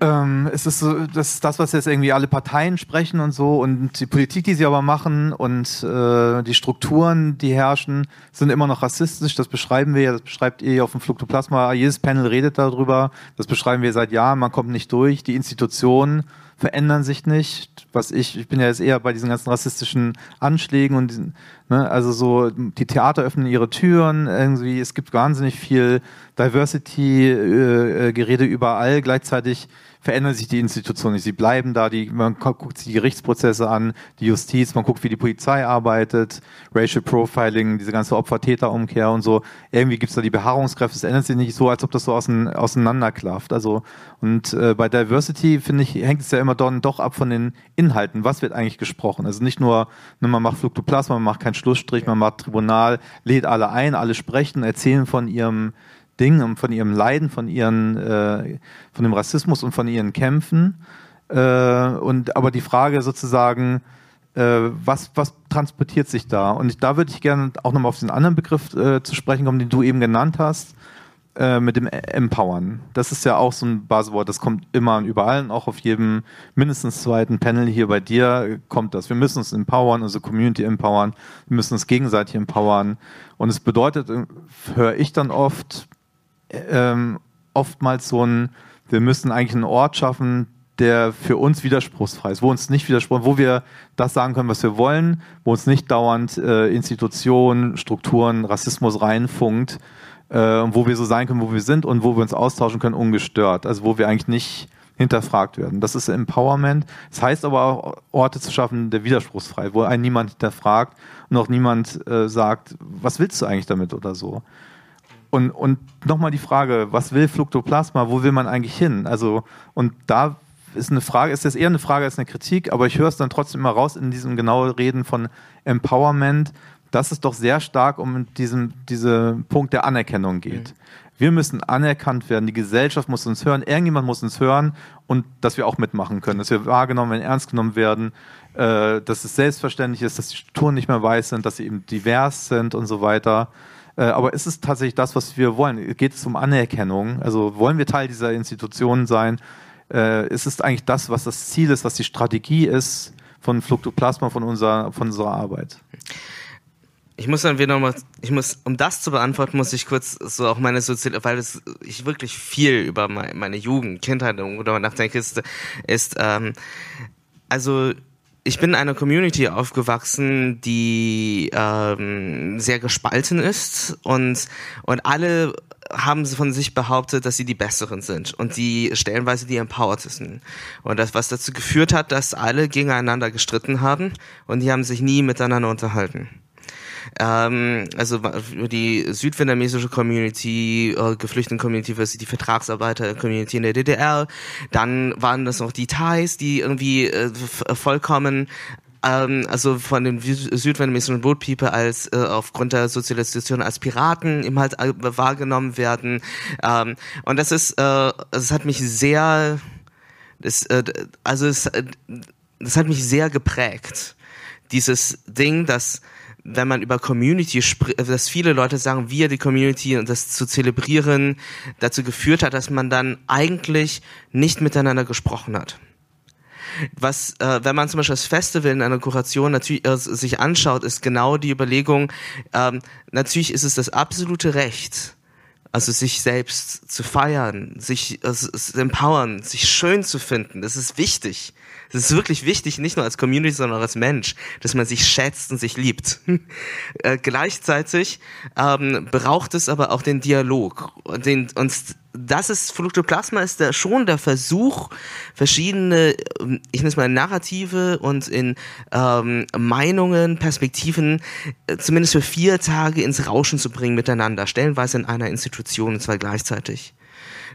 Speaker 1: ähm, es ist so, das ist das, was jetzt irgendwie alle Parteien sprechen und so und die Politik, die sie aber machen und äh, die Strukturen, die herrschen, sind immer noch rassistisch. Das beschreiben wir ja, das beschreibt ihr auf dem Fluktoplasma. Jedes Panel redet darüber. Das beschreiben wir seit Jahren. Man kommt nicht durch. Die Institutionen verändern sich nicht. Was ich, ich bin ja jetzt eher bei diesen ganzen rassistischen Anschlägen und ne, also so, die Theater öffnen ihre Türen, irgendwie, es gibt wahnsinnig viel Diversity-Gerede äh, äh überall. Gleichzeitig verändern sich die Institutionen nicht. Sie bleiben da, die, man guckt sich die Gerichtsprozesse an, die Justiz, man guckt, wie die Polizei arbeitet, Racial Profiling, diese ganze Opfer-Täter-Umkehr und so. Irgendwie gibt's da die Beharrungskräfte. Es ändert sich nicht so, als ob das so auseinanderklafft. Also, und äh, bei Diversity, finde ich, hängt es ja immer dann doch ab von den Inhalten. Was wird eigentlich gesprochen? Also nicht nur, ne, man macht Fluktoplasma, man macht keinen Schlussstrich, man macht Tribunal, lädt alle ein, alle sprechen, erzählen von ihrem Ding, von ihrem Leiden, von ihren, äh, von dem Rassismus und von ihren Kämpfen. Äh, und aber die Frage sozusagen, äh, was, was transportiert sich da? Und da würde ich gerne auch nochmal auf den anderen Begriff äh, zu sprechen kommen, den du eben genannt hast, äh, mit dem Empowern. Das ist ja auch so ein Basiswort, das kommt immer und überall und auch auf jedem mindestens zweiten Panel hier bei dir kommt das. Wir müssen uns empowern, unsere Community empowern, wir müssen uns gegenseitig empowern. Und es bedeutet, höre ich dann oft, ähm, oftmals so ein, wir müssen eigentlich einen Ort schaffen, der für uns widerspruchsfrei ist, wo uns nicht widersprochen, wo wir das sagen können, was wir wollen, wo uns nicht dauernd äh, Institutionen, Strukturen, Rassismus reinfunkt, äh, wo wir so sein können, wo wir sind und wo wir uns austauschen können, ungestört. Also wo wir eigentlich nicht hinterfragt werden. Das ist Empowerment. Das heißt aber auch, Orte zu schaffen, der widerspruchsfrei, wo einen niemand hinterfragt und auch niemand äh, sagt, was willst du eigentlich damit oder so. Und, und nochmal die Frage, was will Fluktoplasma, wo will man eigentlich hin? Also, und da ist eine Frage, ist das eher eine Frage als eine Kritik, aber ich höre es dann trotzdem immer raus in diesem genauen Reden von Empowerment, dass es doch sehr stark um diesen, diesen Punkt der Anerkennung geht. Mhm. Wir müssen anerkannt werden, die Gesellschaft muss uns hören, irgendjemand muss uns hören und dass wir auch mitmachen können, dass wir wahrgenommen werden, ernst genommen werden, äh, dass es selbstverständlich ist, dass die Strukturen nicht mehr weiß sind, dass sie eben divers sind und so weiter. Äh, aber ist es tatsächlich das, was wir wollen? Geht es um Anerkennung? Also wollen wir Teil dieser Institutionen sein? Äh, ist es eigentlich das, was das Ziel ist, was die Strategie ist von Fluktoplasma, von unserer, von unserer Arbeit?
Speaker 2: Ich muss dann wieder nochmal, ich muss, um das zu beantworten, muss ich kurz so auch meine soziale, weil das, ich wirklich viel über meine, Jugend, Kindheit darüber nachdenke, ist, ist ähm, also ich bin in einer Community aufgewachsen, die ähm, sehr gespalten ist und und alle haben sie von sich behauptet, dass sie die Besseren sind und die stellenweise die Empowertesten. Und das, was dazu geführt hat, dass alle gegeneinander gestritten haben und die haben sich nie miteinander unterhalten. Ähm, also die südvietnamesische Community, äh, Geflüchteten-Community versus die Vertragsarbeiter-Community in der DDR. Dann waren das noch die Thais, die irgendwie äh, vollkommen ähm, also von den südvietnamesischen Boat People als äh, aufgrund der Sozialisation als Piraten eben halt äh, wahrgenommen werden. Ähm, und das ist, äh, hat mich sehr, das, äh, also es, äh, das hat mich sehr geprägt. Dieses Ding, dass wenn man über Community spricht, dass viele Leute sagen, wir die Community und das zu zelebrieren, dazu geführt hat, dass man dann eigentlich nicht miteinander gesprochen hat. Was, äh, wenn man zum Beispiel das Festival in einer Kuration natürlich äh, sich anschaut, ist genau die Überlegung, ähm, natürlich ist es das absolute Recht, also sich selbst zu feiern, sich äh, empowern, sich schön zu finden, das ist wichtig. Das ist wirklich wichtig, nicht nur als Community, sondern auch als Mensch, dass man sich schätzt und sich liebt. äh, gleichzeitig ähm, braucht es aber auch den Dialog. Den, und das ist, Fruktoplasma ist der, schon der Versuch, verschiedene, ähm, ich nenne es mal Narrative und in ähm, Meinungen, Perspektiven, äh, zumindest für vier Tage ins Rauschen zu bringen miteinander, stellenweise in einer Institution, und zwar gleichzeitig.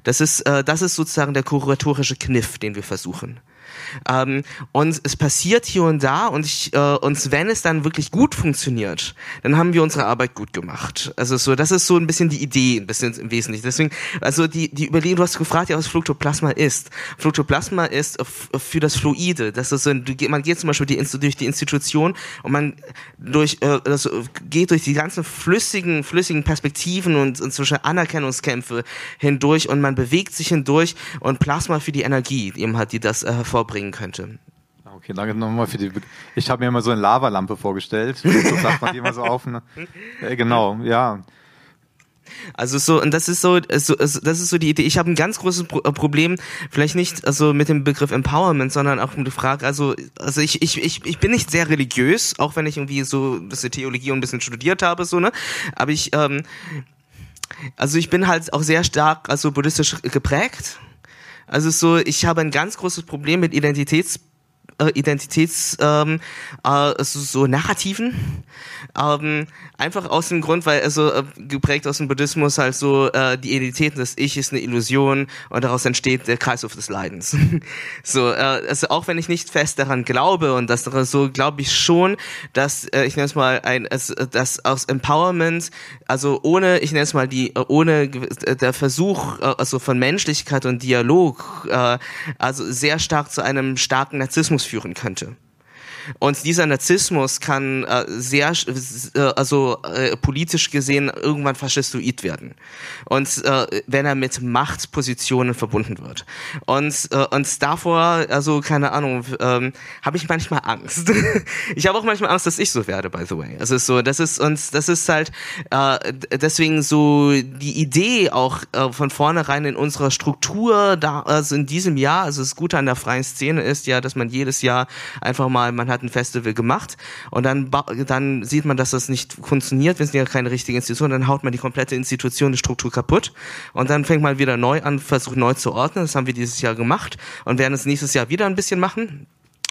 Speaker 2: Das ist, äh, das ist sozusagen der kuratorische Kniff, den wir versuchen. Ähm, und es passiert hier und da und, ich, äh, und wenn es dann wirklich gut funktioniert, dann haben wir unsere Arbeit gut gemacht. Also so, das ist so ein bisschen die Idee, ein bisschen im Wesentlichen. Deswegen, also die, die Überlegung, du hast gefragt, ja, was Fluktoplasma ist. Fluktoplasma ist für das Fluide. Das ist so, man geht zum Beispiel die, durch die Institution und man durch, äh, das geht durch die ganzen flüssigen, flüssigen Perspektiven und, und zwischen Anerkennungskämpfe hindurch und man bewegt sich hindurch und Plasma für die Energie, eben hat die das äh, hervorbringen könnte.
Speaker 1: Okay, danke nochmal für die. Be ich habe mir immer so eine Lavalampe vorgestellt. So sagt man die immer so auf. Ne? Äh, genau, ja.
Speaker 2: Also so, und das ist so, so das ist so die Idee. Ich habe ein ganz großes Pro Problem, vielleicht nicht also mit dem Begriff Empowerment, sondern auch mit der Frage, also, also ich, ich, ich, ich bin nicht sehr religiös, auch wenn ich irgendwie so ein bisschen Theologie und ein bisschen studiert habe, so, ne? Aber ich, ähm, also ich bin halt auch sehr stark also buddhistisch geprägt. Also so, ich habe ein ganz großes Problem mit Identitäts äh, Identitäts ähm, äh, so, so Narrativen. Ähm, einfach aus dem Grund, weil also äh, geprägt aus dem Buddhismus halt so äh, die Identität des Ich ist eine Illusion und daraus entsteht der Kreislauf des Leidens. so, äh, also auch wenn ich nicht fest daran glaube und das so glaube ich schon, dass äh, ich nenne es mal ein, es, das aus Empowerment, also ohne ich nenne es mal die ohne äh, der Versuch äh, also von Menschlichkeit und Dialog, äh, also sehr stark zu einem starken Narzissmus führen könnte. Und dieser Narzissmus kann äh, sehr, äh, also äh, politisch gesehen irgendwann faschistoid werden. Und äh, wenn er mit Machtpositionen verbunden wird. Und, äh, und davor, also keine Ahnung, ähm, habe ich manchmal Angst. ich habe auch manchmal Angst, dass ich so werde, by the way. Also so, das ist und das ist halt äh, deswegen so die Idee auch äh, von vornherein in unserer Struktur da, also in diesem Jahr, also das Gute an der freien Szene ist ja, dass man jedes Jahr einfach mal, man hat hat ein Festival gemacht und dann, dann sieht man, dass das nicht funktioniert, wir sind ja keine richtige Institution, dann haut man die komplette Institution, die Struktur kaputt und dann fängt man wieder neu an, versucht neu zu ordnen. Das haben wir dieses Jahr gemacht und werden es nächstes Jahr wieder ein bisschen machen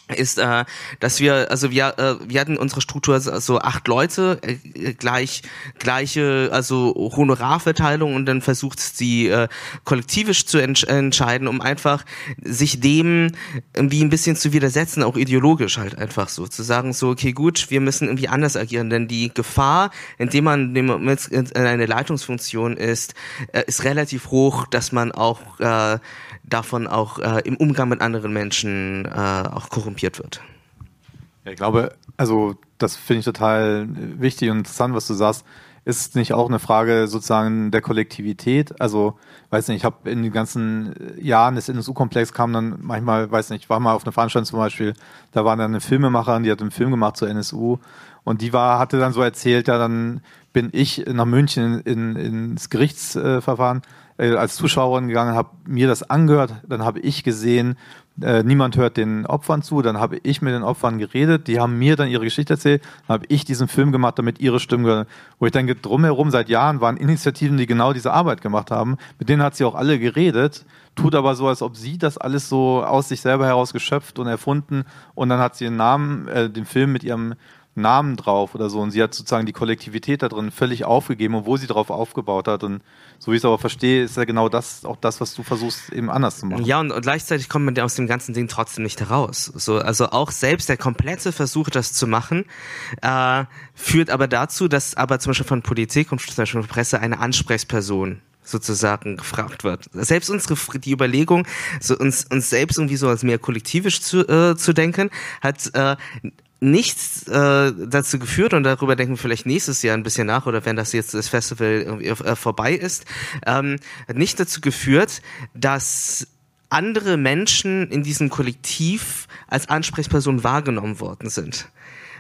Speaker 2: ist, äh, dass wir, also wir, äh, wir hatten unsere Struktur so also acht Leute, äh, gleich gleiche, also Honorarverteilung und dann versucht sie äh, kollektivisch zu entsch entscheiden, um einfach sich dem irgendwie ein bisschen zu widersetzen, auch ideologisch halt einfach so zu sagen, so okay gut, wir müssen irgendwie anders agieren, denn die Gefahr, indem man mit in eine Leitungsfunktion ist, äh, ist relativ hoch, dass man auch äh, davon auch äh, im Umgang mit anderen Menschen äh, auch korrumpiert wird.
Speaker 1: Ja, ich glaube, also das finde ich total wichtig und interessant, was du sagst. Ist nicht auch eine Frage sozusagen der Kollektivität? Also, weiß nicht, ich habe in den ganzen Jahren des NSU-Komplex kam dann manchmal, weiß nicht, ich war mal auf einer Veranstaltung zum Beispiel, da war dann eine Filmemacherin, die hat einen Film gemacht zur NSU und die war, hatte dann so erzählt, ja, dann bin ich nach München in, in, ins Gerichtsverfahren äh, als Zuschauerin gegangen, habe mir das angehört, dann habe ich gesehen, äh, niemand hört den Opfern zu, dann habe ich mit den Opfern geredet, die haben mir dann ihre Geschichte erzählt, dann habe ich diesen Film gemacht, damit ihre Stimmen gehören. Wo ich denke, drumherum seit Jahren waren Initiativen, die genau diese Arbeit gemacht haben, mit denen hat sie auch alle geredet, tut aber so, als ob sie das alles so aus sich selber heraus geschöpft und erfunden. Und dann hat sie den Namen, äh, den Film mit ihrem Namen drauf oder so. Und sie hat sozusagen die Kollektivität da drin völlig aufgegeben, obwohl sie darauf aufgebaut hat. Und so wie ich es aber verstehe, ist ja genau das auch das, was du versuchst, eben anders zu machen.
Speaker 2: Ja, und, und gleichzeitig kommt man aus dem ganzen Ding trotzdem nicht heraus. So, also auch selbst der komplette Versuch, das zu machen, äh, führt aber dazu, dass aber zum Beispiel von Politik und zum Beispiel von Presse eine Ansprechperson sozusagen gefragt wird. Selbst unsere die Überlegung, so uns uns selbst irgendwie so als mehr kollektivisch zu äh, zu denken, hat äh, nichts äh, dazu geführt und darüber denken wir vielleicht nächstes Jahr ein bisschen nach oder wenn das jetzt das Festival äh, vorbei ist, ähm, hat nicht dazu geführt, dass andere Menschen in diesem Kollektiv als Ansprechperson wahrgenommen worden sind.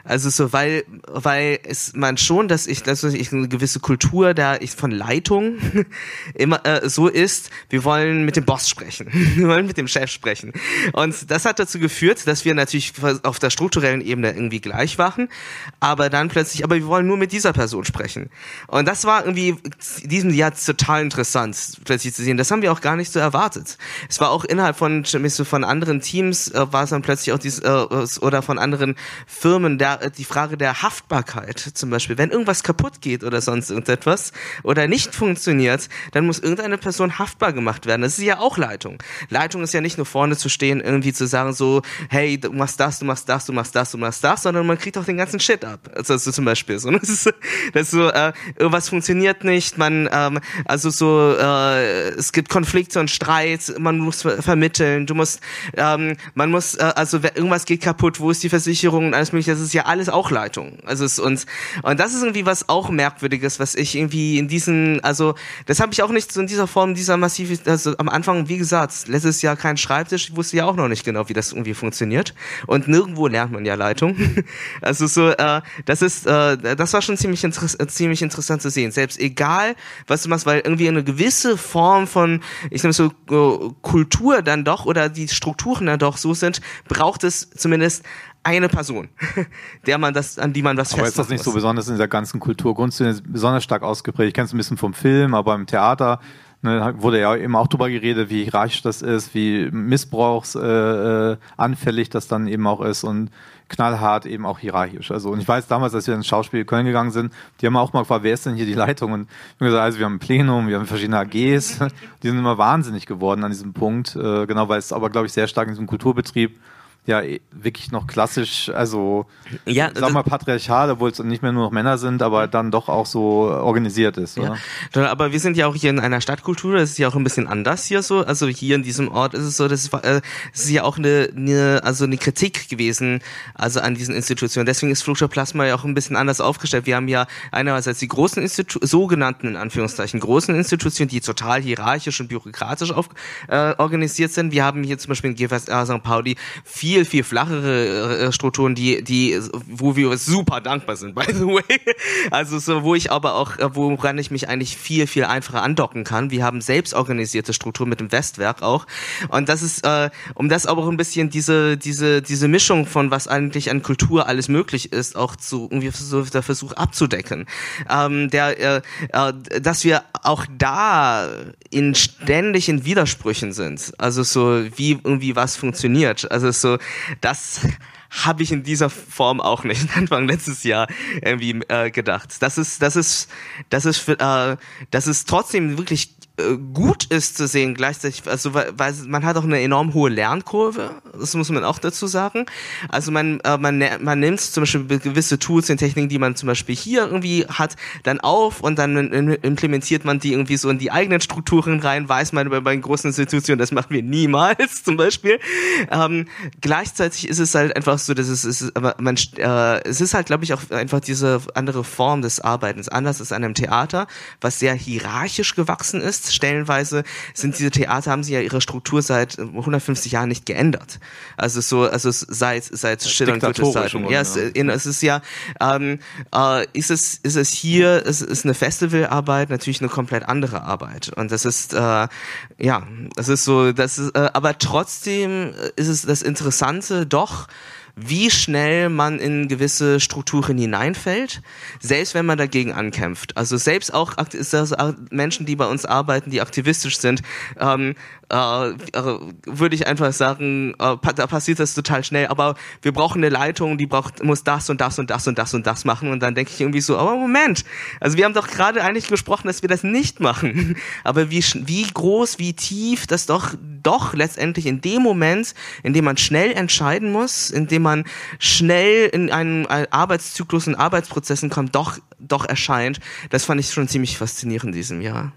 Speaker 2: Also so, weil, weil es man schon, dass ich, dass ich eine gewisse Kultur da ich von Leitung immer äh, so ist, wir wollen mit dem Boss sprechen. wir wollen mit dem Chef sprechen. Und das hat dazu geführt, dass wir natürlich auf der strukturellen Ebene irgendwie gleich waren, aber dann plötzlich, aber wir wollen nur mit dieser Person sprechen. Und das war irgendwie in diesem Jahr total interessant, plötzlich zu sehen. Das haben wir auch gar nicht so erwartet. Es war auch innerhalb von, von anderen Teams, äh, war es dann plötzlich auch dies, äh, oder von anderen Firmen, da äh, die Frage der Haftbarkeit zum Beispiel. Wenn irgendwas kaputt geht oder sonst irgendetwas oder nicht funktioniert, dann muss irgendeine Person haftbar gemacht werden. Das ist ja auch Leitung. Leitung ist ja nicht nur vorne zu stehen, irgendwie zu sagen so, hey, du machst das, du machst das, du machst das, du machst das, sondern man kriegt auch den ganzen Shit ab. Also, also zum Beispiel so. Das ist, das ist so, äh, irgendwas funktioniert nicht, man, ähm, also so, äh, es gibt Konflikte und Streit, man muss vermitteln, du musst, ähm, man muss, äh, also irgendwas geht kaputt, wo ist die Versicherung und alles mögliche, das ist ja alles auch Leitung. Also es und und das ist irgendwie was auch merkwürdiges, was ich irgendwie in diesen, also das habe ich auch nicht so in dieser Form, dieser massiv, also am Anfang, wie gesagt, letztes Jahr kein Schreibtisch, ich wusste ja auch noch nicht genau, wie das irgendwie funktioniert und nirgendwo lernt man ja Leitung. also so, äh, das ist, äh, das war schon ziemlich, inter ziemlich interessant zu sehen. Selbst egal, was du machst, weil irgendwie eine gewisse Form von, ich nehme so uh, Kultur dann doch oder die Strukturen dann doch so sind, braucht es zumindest eine Person, der man das, an die man was
Speaker 1: Aber ist das nicht muss. so besonders in dieser ganzen Kulturkunst besonders stark ausgeprägt? Ich kenne es ein bisschen vom Film, aber im Theater ne, wurde ja eben auch darüber geredet, wie hierarchisch das ist, wie missbrauchsanfällig äh, das dann eben auch ist und knallhart eben auch hierarchisch. Also und ich weiß damals, als wir ins Schauspiel Köln gegangen sind, die haben auch mal gefragt, wer ist denn hier die Leitung? Und ich habe gesagt, also wir haben ein Plenum, wir haben verschiedene AGs, die sind immer wahnsinnig geworden an diesem Punkt, äh, genau, weil es aber glaube ich sehr stark in diesem Kulturbetrieb ja eh, wirklich noch klassisch, also ja, sag mal patriarchal, obwohl es nicht mehr nur noch Männer sind, aber dann doch auch so organisiert ist. Ja.
Speaker 2: Oder? Aber wir sind ja auch hier in einer Stadtkultur, das ist ja auch ein bisschen anders hier so. Also hier in diesem Ort ist es so, das ist, äh, ist ja auch eine, eine, also eine Kritik gewesen, also an diesen Institutionen. Deswegen ist Fluxoplasma ja auch ein bisschen anders aufgestellt. Wir haben ja einerseits die großen Institu sogenannten in Anführungszeichen großen Institutionen, die total hierarchisch und bürokratisch auf, äh, organisiert sind. Wir haben hier zum Beispiel in GFSA St. Pauli vier viel, viel flachere äh, Strukturen, die, die, wo wir super dankbar sind, by the way. Also so, wo ich aber auch, äh, woran ich mich eigentlich viel, viel einfacher andocken kann. Wir haben selbstorganisierte Strukturen mit dem Westwerk auch. Und das ist, äh, um das aber auch ein bisschen diese, diese, diese Mischung von was eigentlich an Kultur alles möglich ist, auch zu irgendwie so der Versuch abzudecken. Ähm, der, äh, äh, dass wir auch da in ständigen Widersprüchen sind. Also so, wie irgendwie was funktioniert. Also so, das habe ich in dieser Form auch nicht Anfang letztes Jahr irgendwie äh, gedacht. Das ist, das ist, das ist, äh, das ist trotzdem wirklich gut ist zu sehen gleichzeitig, also weil, weil man hat auch eine enorm hohe Lernkurve, das muss man auch dazu sagen. Also man, äh, man, man nimmt zum Beispiel gewisse Tools und Techniken, die man zum Beispiel hier irgendwie hat, dann auf und dann implementiert man die irgendwie so in die eigenen Strukturen rein, weiß man bei, bei großen Institutionen, das machen wir niemals zum Beispiel. Ähm, gleichzeitig ist es halt einfach so, dass es, ist, aber man, äh, es ist halt, glaube ich, auch einfach diese andere Form des Arbeitens, anders als an einem Theater, was sehr hierarchisch gewachsen ist stellenweise sind diese Theater, haben sie ja ihre Struktur seit 150 Jahren nicht geändert. Also so, also seit, seit Schiller und Goethes Zeiten. Ja, es, es ist ja, ähm, äh, ist es, ist es hier, es ist eine Festivalarbeit natürlich eine komplett andere Arbeit. Und das ist, äh, ja, das ist so, das ist, äh, aber trotzdem ist es das Interessante doch, wie schnell man in gewisse Strukturen hineinfällt, selbst wenn man dagegen ankämpft. Also selbst auch Menschen, die bei uns arbeiten, die aktivistisch sind, ähm, äh, äh, würde ich einfach sagen, äh, da passiert das total schnell. Aber wir brauchen eine Leitung, die braucht, muss das und das und das und das und das machen. Und dann denke ich irgendwie so, aber Moment, also wir haben doch gerade eigentlich gesprochen, dass wir das nicht machen. Aber wie, wie groß, wie tief das doch, doch letztendlich in dem Moment, in dem man schnell entscheiden muss, in dem man schnell in einen Arbeitszyklus und Arbeitsprozessen kommt, doch, doch erscheint. Das fand ich schon ziemlich faszinierend in diesem Jahr.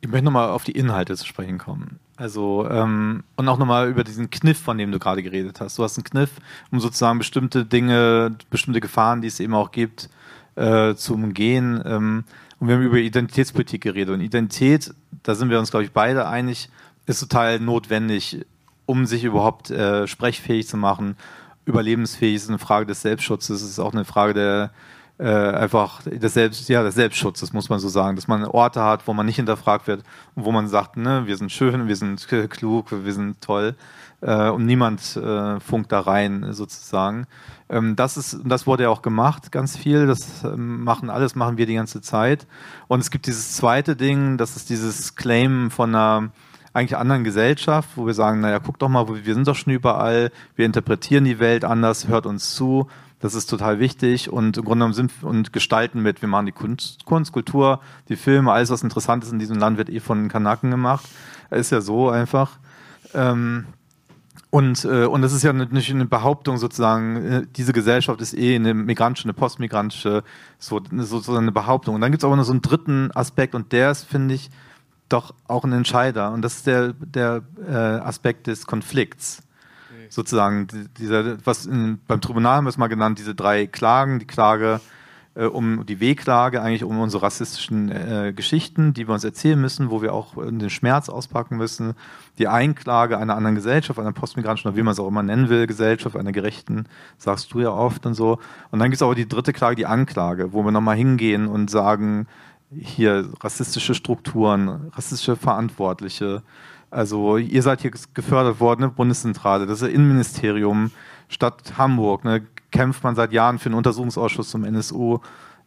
Speaker 1: Ich möchte nochmal auf die Inhalte zu sprechen kommen. Also, ähm, und auch nochmal über diesen Kniff, von dem du gerade geredet hast. Du hast einen Kniff, um sozusagen bestimmte Dinge, bestimmte Gefahren, die es eben auch gibt, äh, zu umgehen. Ähm, und wir haben über Identitätspolitik geredet. Und Identität, da sind wir uns, glaube ich, beide einig, ist total notwendig um sich überhaupt äh, sprechfähig zu machen, überlebensfähig ist eine Frage des Selbstschutzes, ist auch eine Frage der äh, einfach des Selbst, ja, des Selbstschutzes, muss man so sagen, dass man Orte hat, wo man nicht hinterfragt wird und wo man sagt, ne, wir sind schön, wir sind klug, wir sind toll äh, und niemand äh, funkt da rein sozusagen. Ähm, das ist, das wurde ja auch gemacht, ganz viel. Das ähm, machen alles, machen wir die ganze Zeit. Und es gibt dieses zweite Ding, das ist dieses Claim von einer eigentlich anderen Gesellschaft, wo wir sagen, naja, guck doch mal, wir sind doch schon überall, wir interpretieren die Welt anders, hört uns zu, das ist total wichtig und im Grunde genommen sind und gestalten mit, wir machen die Kunst, Kunst, Kultur, die Filme, alles was interessant ist in diesem Land wird eh von Kanaken gemacht. Ist ja so einfach. Ähm, und, äh, und das ist ja nicht eine Behauptung sozusagen, äh, diese Gesellschaft ist eh eine migrantische, eine postmigrantische, so, sozusagen eine Behauptung. Und dann gibt es aber noch so einen dritten Aspekt und der ist, finde ich, doch auch ein Entscheider. Und das ist der, der äh, Aspekt des Konflikts. Sozusagen dieser, was in, beim Tribunal haben wir es mal genannt, diese drei Klagen, die Klage äh, um die Wehklage, eigentlich um unsere rassistischen äh, Geschichten, die wir uns erzählen müssen, wo wir auch den Schmerz auspacken müssen, die Einklage einer anderen Gesellschaft, einer postmigrantischen, oder wie man es auch immer nennen will, Gesellschaft, einer gerechten, sagst du ja oft und so. Und dann gibt es auch die dritte Klage, die Anklage, wo wir nochmal hingehen und sagen, hier rassistische Strukturen, rassistische Verantwortliche, also ihr seid hier gefördert worden, ne? Bundeszentrale, das ist Innenministerium, Stadt Hamburg, ne? kämpft man seit Jahren für einen Untersuchungsausschuss zum NSU.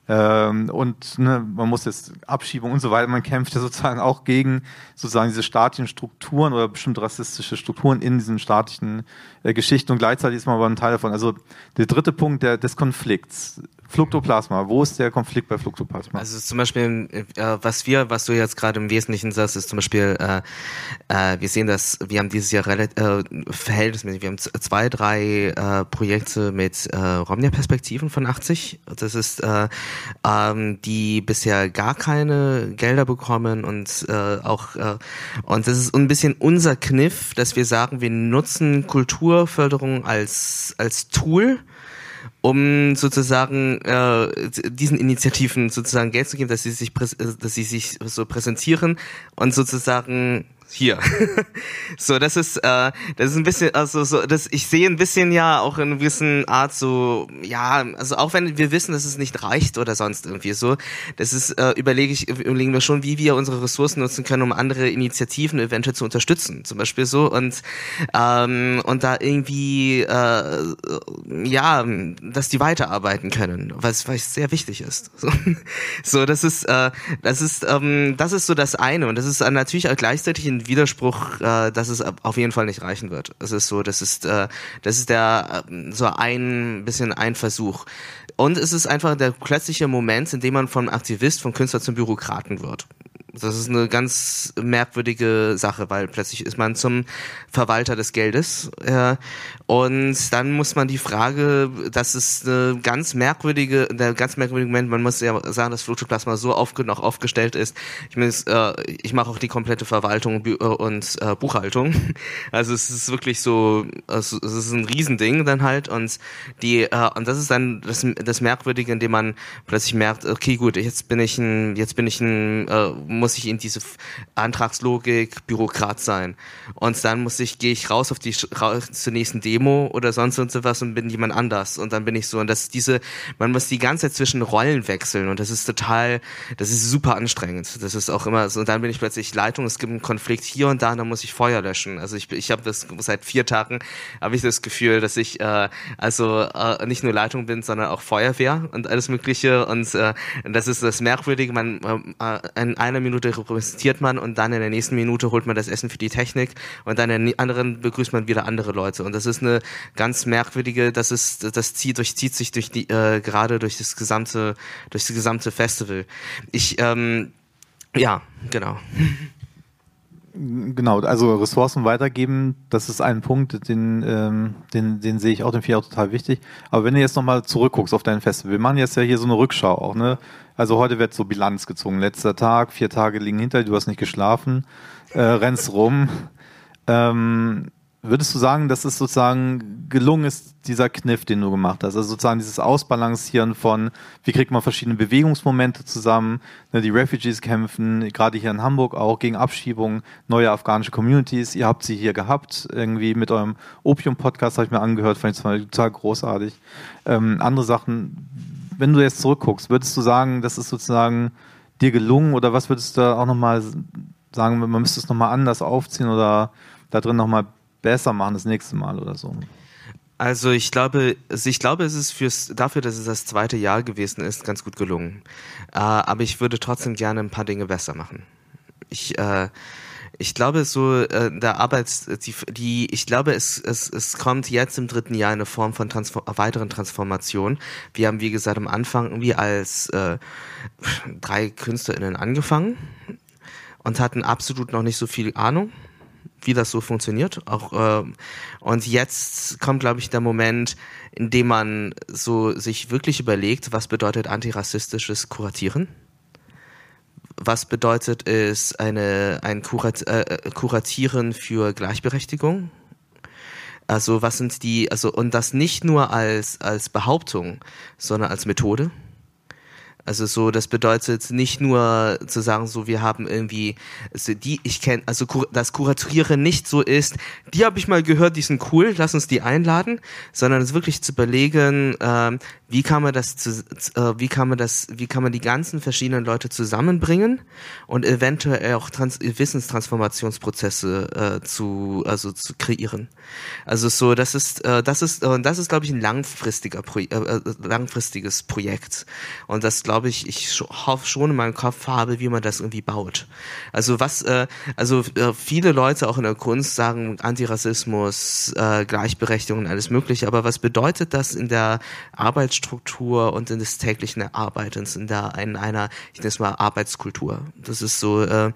Speaker 1: Ähm, und ne, man muss jetzt Abschiebung und so weiter, man kämpft ja sozusagen auch gegen sozusagen diese staatlichen Strukturen oder bestimmte rassistische Strukturen in diesen staatlichen äh, Geschichten und gleichzeitig ist man aber ein Teil davon. Also der dritte Punkt der, des Konflikts Fluktoplasma. Wo ist der Konflikt bei Fluktoplasma?
Speaker 2: Also zum Beispiel, äh, was wir, was du jetzt gerade im Wesentlichen sagst, ist zum Beispiel, äh, äh, wir sehen das, wir haben dieses Jahr äh, verhältnismäßig, wir haben zwei, drei äh, Projekte mit äh, Romnia-Perspektiven von 80. Das ist, äh, ähm, die bisher gar keine Gelder bekommen und auch, und das ist ein bisschen unser Kniff, dass wir sagen, wir nutzen Kulturförderung als, als Tool, um sozusagen äh, diesen Initiativen sozusagen Geld zu geben, dass sie sich dass sie sich so präsentieren und sozusagen hier. so, das ist, äh, das ist ein bisschen, also so, das, ich sehe ein bisschen ja auch in gewissen Art so, ja, also auch wenn wir wissen, dass es nicht reicht oder sonst irgendwie so, das ist, äh, überlege ich, überlegen wir schon, wie wir unsere Ressourcen nutzen können, um andere Initiativen eventuell zu unterstützen, zum Beispiel so und ähm, und da irgendwie, äh, ja, dass die weiterarbeiten können, was, was sehr wichtig ist. So, so das ist, äh, das ist, ähm, das ist so das eine und das ist natürlich auch gleichzeitig ein Widerspruch, äh, dass es auf jeden Fall nicht reichen wird. Es ist so, das ist, äh, das ist der äh, so ein bisschen ein Versuch. Und es ist einfach der plötzliche Moment, in dem man vom Aktivist, vom Künstler zum Bürokraten wird. Das ist eine ganz merkwürdige Sache, weil plötzlich ist man zum Verwalter des Geldes. Äh, und dann muss man die Frage, das ist eine ganz merkwürdige, der ganz merkwürdige Moment, man muss ja sagen, dass Flutoplasma so aufge noch aufgestellt ist. Ich, meine, äh, ich mache auch die komplette Verwaltung äh, und äh, Buchhaltung. Also es ist wirklich so, also es ist ein Riesending dann halt. Und die, äh, und das ist dann das, das Merkwürdige, indem man plötzlich merkt, okay, gut, jetzt bin ich ein, jetzt bin ich ein äh, muss ich in diese Antragslogik Bürokrat sein. Und dann muss ich, gehe ich raus auf die raus zur nächsten Demo oder sonst und sowas und bin jemand anders. Und dann bin ich so. Und das diese, man muss die ganze Zeit zwischen Rollen wechseln und das ist total, das ist super anstrengend. Das ist auch immer so. Und dann bin ich plötzlich Leitung, es gibt einen Konflikt hier und da, und dann muss ich Feuer löschen. Also ich, ich habe das seit vier Tagen habe ich das Gefühl, dass ich äh, also äh, nicht nur Leitung bin, sondern auch Feuerwehr und alles Mögliche. Und äh, das ist das Merkwürdige, man äh, in einer Minute Minute repräsentiert man und dann in der nächsten Minute holt man das Essen für die Technik und dann in der anderen begrüßt man wieder andere Leute. Und das ist eine ganz merkwürdige, das ist, das zieht, durchzieht sich durch die, äh, gerade durch das gesamte, durch das gesamte Festival. Ich, ähm, ja, genau.
Speaker 1: Genau, also Ressourcen weitergeben, das ist ein Punkt, den, ähm, den, den sehe ich auch, den finde ich auch total wichtig. Aber wenn du jetzt nochmal zurückguckst auf dein Festival, wir machen jetzt ja hier so eine Rückschau auch, ne? Also heute wird so Bilanz gezogen. Letzter Tag, vier Tage liegen hinter dir, du hast nicht geschlafen, äh, rennst rum. Ähm, würdest du sagen, dass es sozusagen gelungen ist, dieser Kniff, den du gemacht hast? Also sozusagen dieses Ausbalancieren von, wie kriegt man verschiedene Bewegungsmomente zusammen? Ne, die Refugees kämpfen, gerade hier in Hamburg auch, gegen Abschiebung, neue afghanische Communities. Ihr habt sie hier gehabt, irgendwie mit eurem Opium-Podcast habe ich mir angehört, fand ich total großartig. Ähm, andere Sachen, wenn du jetzt zurückguckst, würdest du sagen, das ist sozusagen dir gelungen oder was würdest du da auch nochmal sagen, man müsste es nochmal anders aufziehen oder da drin nochmal besser machen das nächste Mal oder so?
Speaker 2: Also ich glaube, ich glaube, es ist fürs, dafür, dass es das zweite Jahr gewesen ist, ganz gut gelungen. Äh, aber ich würde trotzdem gerne ein paar Dinge besser machen. Ich, äh, ich glaube, so äh, der Arbeits, die, die, ich glaube, es, es, es kommt jetzt im dritten Jahr eine Form von Transform weiteren Transformation. Wir haben, wie gesagt, am Anfang irgendwie als äh, drei KünstlerInnen angefangen und hatten absolut noch nicht so viel Ahnung wie das so funktioniert. Auch äh, und jetzt kommt, glaube ich, der Moment, in dem man so sich wirklich überlegt, was bedeutet antirassistisches Kuratieren was bedeutet es eine, ein Kurat, äh, Kuratieren für Gleichberechtigung? Also was sind die, also und das nicht nur als, als Behauptung, sondern als Methode. Also so, das bedeutet nicht nur zu sagen, so wir haben irgendwie, also die ich kenne, also das Kuratieren nicht so ist, die habe ich mal gehört, die sind cool, lass uns die einladen, sondern es wirklich zu überlegen, ähm, wie kann man das, zu, äh, wie kann man das, wie kann man die ganzen verschiedenen Leute zusammenbringen und eventuell auch Trans Wissenstransformationsprozesse äh, zu, also zu kreieren. Also so, das ist, äh, das ist, äh, das ist, glaube ich, ein langfristiger, Pro äh, äh, langfristiges Projekt und das glaube ich, ich schon in meinem Kopf habe, wie man das irgendwie baut. Also was, äh, also äh, viele Leute auch in der Kunst sagen Antirassismus, äh, Gleichberechtigung und alles Mögliche, aber was bedeutet das in der Arbeits Arbeitsstruktur und in des täglichen Arbeitens, in der in einer, ich nenne es mal Arbeitskultur. Das ist so, äh,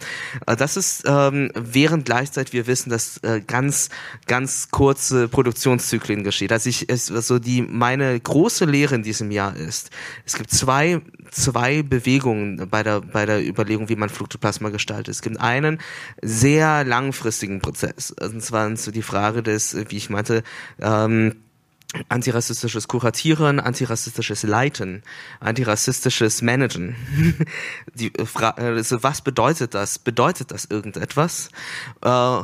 Speaker 2: das ist ähm, während gleichzeitig wir wissen, dass äh, ganz ganz kurze Produktionszyklen geschieht. Also ich es, also die meine große Lehre in diesem Jahr ist, es gibt zwei zwei Bewegungen bei der bei der Überlegung, wie man Fluktoplasma gestaltet. Es gibt einen sehr langfristigen Prozess, und zwar die Frage des, wie ich meinte, ähm, antirassistisches Kuratieren, antirassistisches Leiten, antirassistisches Managen. Die Frage, also was bedeutet das? Bedeutet das irgendetwas? Äh,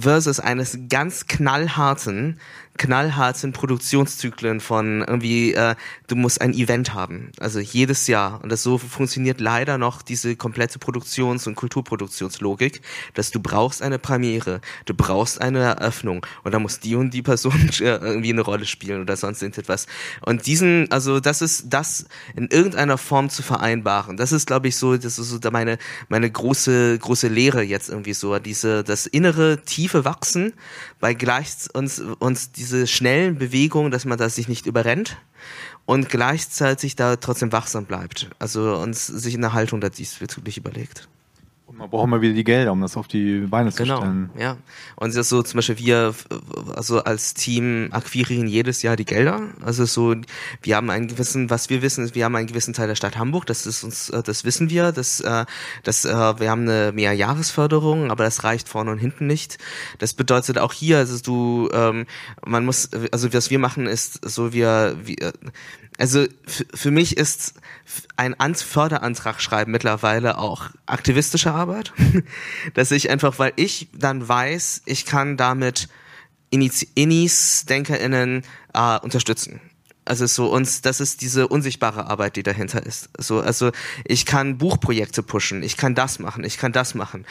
Speaker 2: versus eines ganz knallharten knallharten Produktionszyklen von irgendwie, äh, du musst ein Event haben, also jedes Jahr. Und das so funktioniert leider noch diese komplette Produktions- und Kulturproduktionslogik, dass du brauchst eine Premiere, du brauchst eine Eröffnung und da muss die und die Person irgendwie eine Rolle spielen oder sonst irgendetwas. Und diesen, also das ist das in irgendeiner Form zu vereinbaren. Das ist, glaube ich, so, das ist so meine meine große große Lehre jetzt irgendwie so, diese das innere tiefe Wachsen bei gleich uns uns die diese schnellen Bewegungen, dass man da sich nicht überrennt und gleichzeitig da trotzdem wachsam bleibt. Also uns sich eine Haltung da diesbezüglich überlegt.
Speaker 1: Man braucht immer wieder die Gelder, um das auf die Beine zu
Speaker 2: genau,
Speaker 1: stellen.
Speaker 2: Genau, ja. Und das ist so zum Beispiel wir, also als Team akquirieren jedes Jahr die Gelder. Also so, wir haben einen gewissen, was wir wissen, ist, wir haben einen gewissen Teil der Stadt Hamburg. Das ist uns, äh, das wissen wir. Das, äh, das, äh, wir haben eine Mehrjahresförderung, aber das reicht vorne und hinten nicht. Das bedeutet auch hier, also du, ähm, man muss, also was wir machen ist, so wir, wir also für mich ist ein Förderantrag schreiben mittlerweile auch aktivistische Arbeit, dass ich einfach, weil ich dann weiß, ich kann damit Inis, Inis DenkerInnen äh, unterstützen. Also so uns, das ist diese unsichtbare Arbeit, die dahinter ist. So, also ich kann Buchprojekte pushen, ich kann das machen, ich kann das machen.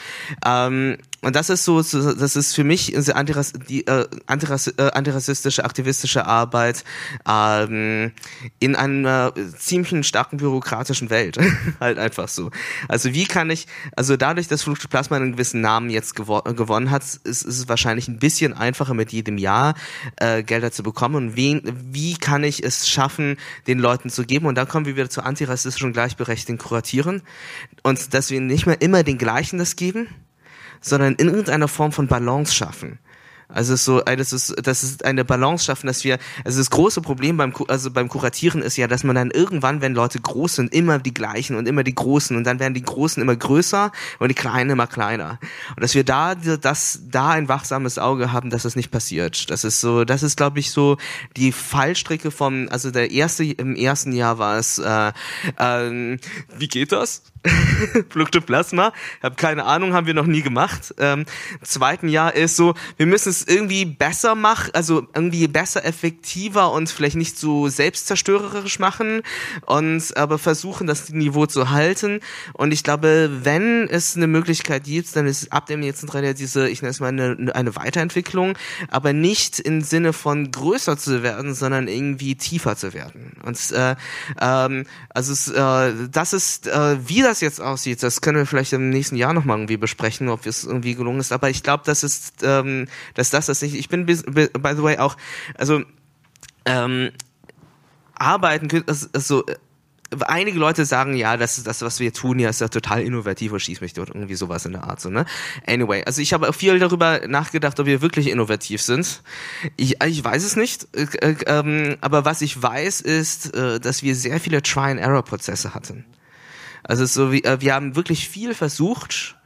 Speaker 2: Ähm, und das ist so, das ist für mich diese Antirass die äh, Antirass äh, antirassistische, aktivistische Arbeit ähm, in einer ziemlich starken bürokratischen Welt. halt einfach so. Also wie kann ich, also dadurch, dass Fluchtplasma einen gewissen Namen jetzt gewo gewonnen hat, ist, ist es wahrscheinlich ein bisschen einfacher mit jedem Jahr äh, Gelder zu bekommen. Und wen, wie kann ich es schaffen, den Leuten zu geben? Und dann kommen wir wieder zu antirassistischen gleichberechtigten Kuratieren. Und dass wir nicht mehr immer den gleichen das geben, sondern in irgendeiner Form von Balance schaffen. Also so, das ist, das ist eine Balance schaffen, dass wir, also das große Problem beim, also beim Kuratieren ist ja, dass man dann irgendwann, wenn Leute groß sind, immer die gleichen und immer die Großen und dann werden die Großen immer größer und die Kleinen immer kleiner. Und dass wir da, dass da ein wachsames Auge haben, dass das nicht passiert. Das ist so, das ist glaube ich so die Fallstricke vom, also der erste, im ersten Jahr war es, äh, ähm, wie geht das? Fluktoplasma. Hab keine Ahnung, haben wir noch nie gemacht. Ähm, zweiten Jahr ist so, wir müssen es irgendwie besser machen, also irgendwie besser, effektiver und vielleicht nicht so selbstzerstörerisch machen und aber versuchen, das Niveau zu halten. Und ich glaube, wenn es eine Möglichkeit gibt, dann ist ab dem jetzt diese, ich nenne es mal eine, eine Weiterentwicklung, aber nicht im Sinne von größer zu werden, sondern irgendwie tiefer zu werden. Und äh, ähm, also es, äh, das ist, äh, wie das jetzt aussieht, das können wir vielleicht im nächsten Jahr nochmal irgendwie besprechen, ob es irgendwie gelungen ist. Aber ich glaube, das ist, ähm, dass das das nicht. Ich bin by the way auch, also ähm, arbeiten, also einige Leute sagen, ja, das das, was wir tun, ja, ist ja total innovativ oder schieß mich dort irgendwie sowas in der Art, so, ne? Anyway, also ich habe viel darüber nachgedacht, ob wir wirklich innovativ sind. Ich, ich weiß es nicht, äh, äh, ähm, aber was ich weiß, ist, äh, dass wir sehr viele Try-and-Error-Prozesse hatten. Also so wie, äh, wir haben wirklich viel versucht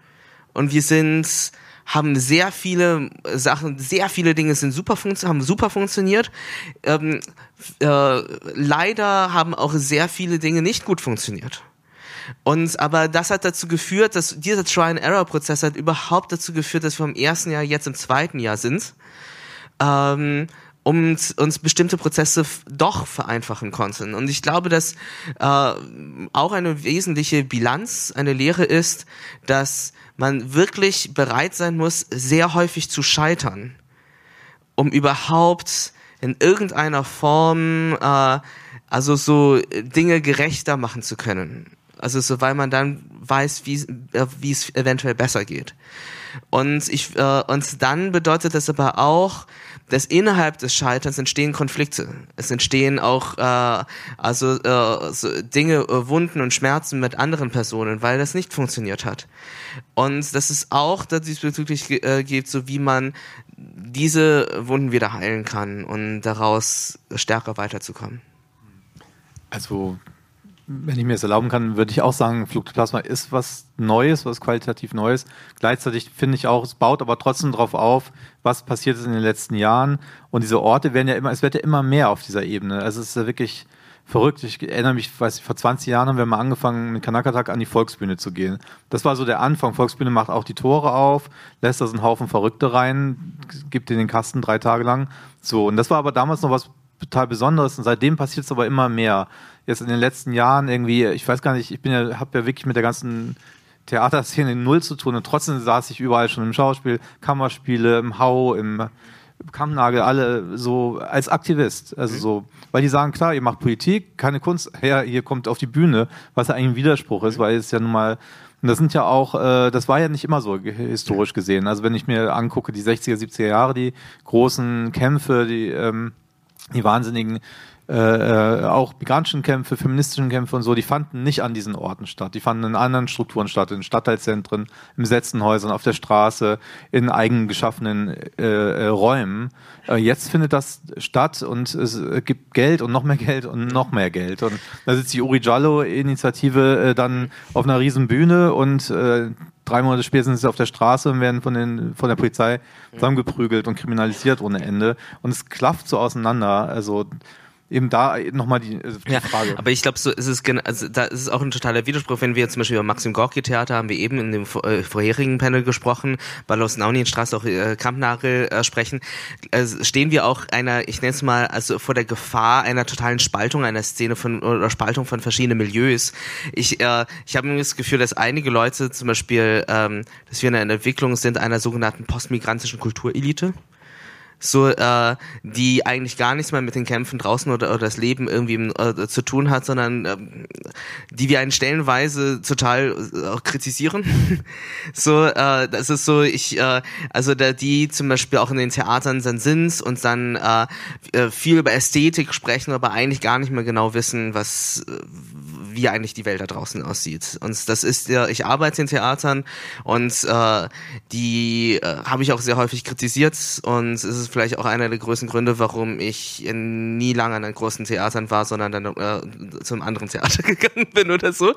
Speaker 2: und wir sind haben sehr viele Sachen, sehr viele Dinge sind super haben super funktioniert. Ähm, äh, leider haben auch sehr viele Dinge nicht gut funktioniert. Und aber das hat dazu geführt, dass dieser Try-and-Error-Prozess hat überhaupt dazu geführt, dass wir im ersten Jahr jetzt im zweiten Jahr sind. Ähm, um uns bestimmte Prozesse doch vereinfachen konnten. Und ich glaube, dass äh, auch eine wesentliche Bilanz, eine Lehre ist, dass man wirklich bereit sein muss, sehr häufig zu scheitern, um überhaupt in irgendeiner Form äh, also so Dinge gerechter machen zu können. Also so, weil man dann weiß, wie äh, wie es eventuell besser geht. Und ich äh, und dann bedeutet das aber auch, dass innerhalb des Scheiterns entstehen Konflikte. Es entstehen auch äh, also äh, so Dinge, äh, Wunden und Schmerzen mit anderen Personen, weil das nicht funktioniert hat. Und dass es auch diesbezüglich äh, gibt, so wie man diese Wunden wieder heilen kann und daraus stärker weiterzukommen.
Speaker 1: Also wenn ich mir das erlauben kann, würde ich auch sagen, Flugplasma ist was Neues, was qualitativ Neues. Gleichzeitig finde ich auch, es baut aber trotzdem darauf auf, was passiert ist in den letzten Jahren. Und diese Orte werden ja immer, es wird ja immer mehr auf dieser Ebene. Also es ist ja wirklich verrückt. Ich erinnere mich, weiß ich, vor 20 Jahren haben wir mal angefangen, mit Kanakatak an die Volksbühne zu gehen. Das war so der Anfang. Volksbühne macht auch die Tore auf, lässt da so einen Haufen Verrückte rein, gibt in den Kasten drei Tage lang. So. Und das war aber damals noch was total Besonderes und seitdem passiert es aber immer mehr jetzt in den letzten Jahren irgendwie, ich weiß gar nicht, ich bin ja, habe ja wirklich mit der ganzen Theaterszene null zu tun und trotzdem saß ich überall schon im Schauspiel, Kammerspiele, im Hau, im Kammnagel, alle so als Aktivist. Also mhm. so, weil die sagen, klar, ihr macht Politik, keine Kunst, her, ihr kommt auf die Bühne, was ja eigentlich ein Widerspruch ist, mhm. weil es ja nun mal und das sind ja auch, äh, das war ja nicht immer so historisch gesehen. Also wenn ich mir angucke, die 60er, 70er Jahre, die großen Kämpfe, die, ähm, die wahnsinnigen äh, äh, auch migrantischen Kämpfe, feministischen Kämpfe und so, die fanden nicht an diesen Orten statt. Die fanden in anderen Strukturen statt, in Stadtteilzentren, im Setzenhäusern, auf der Straße, in eigen geschaffenen äh, äh, Räumen. Äh, jetzt findet das statt und es gibt Geld und noch mehr Geld und noch mehr Geld. Und da sitzt die Uri Jallo-Initiative äh, dann auf einer riesen Bühne und äh, drei Monate später sind sie auf der Straße und werden von, den, von der Polizei zusammengeprügelt und kriminalisiert ohne Ende. Und es klafft so auseinander. Also eben da nochmal die, also die
Speaker 2: ja,
Speaker 1: Frage.
Speaker 2: Aber ich glaube, so ist es also da ist es auch ein totaler Widerspruch, wenn wir zum Beispiel über Maxim Gorki Theater haben wir eben in dem äh, vorherigen Panel gesprochen, bei Los Naunienstraße auch äh, Kampnagel äh, sprechen, äh, stehen wir auch einer, ich nenne es mal, also vor der Gefahr einer totalen Spaltung einer Szene von oder Spaltung von verschiedenen Milieus. Ich äh, ich habe das Gefühl, dass einige Leute zum Beispiel, ähm, dass wir in einer Entwicklung sind einer sogenannten postmigrantischen Kulturelite so äh, die eigentlich gar nichts mehr mit den Kämpfen draußen oder, oder das Leben irgendwie äh, zu tun hat, sondern äh, die wir einen stellenweise total äh, kritisieren. so, äh, das ist so, ich, äh, also da die zum Beispiel auch in den Theatern dann sind und dann äh, äh, viel über Ästhetik sprechen, aber eigentlich gar nicht mehr genau wissen, was äh, wie eigentlich die Welt da draußen aussieht. Und das ist ja, ich arbeite in Theatern und äh, die äh, habe ich auch sehr häufig kritisiert und es ist vielleicht auch einer der größten Gründe, warum ich nie lange an den großen Theatern war, sondern dann äh, zum anderen Theater gegangen bin oder so.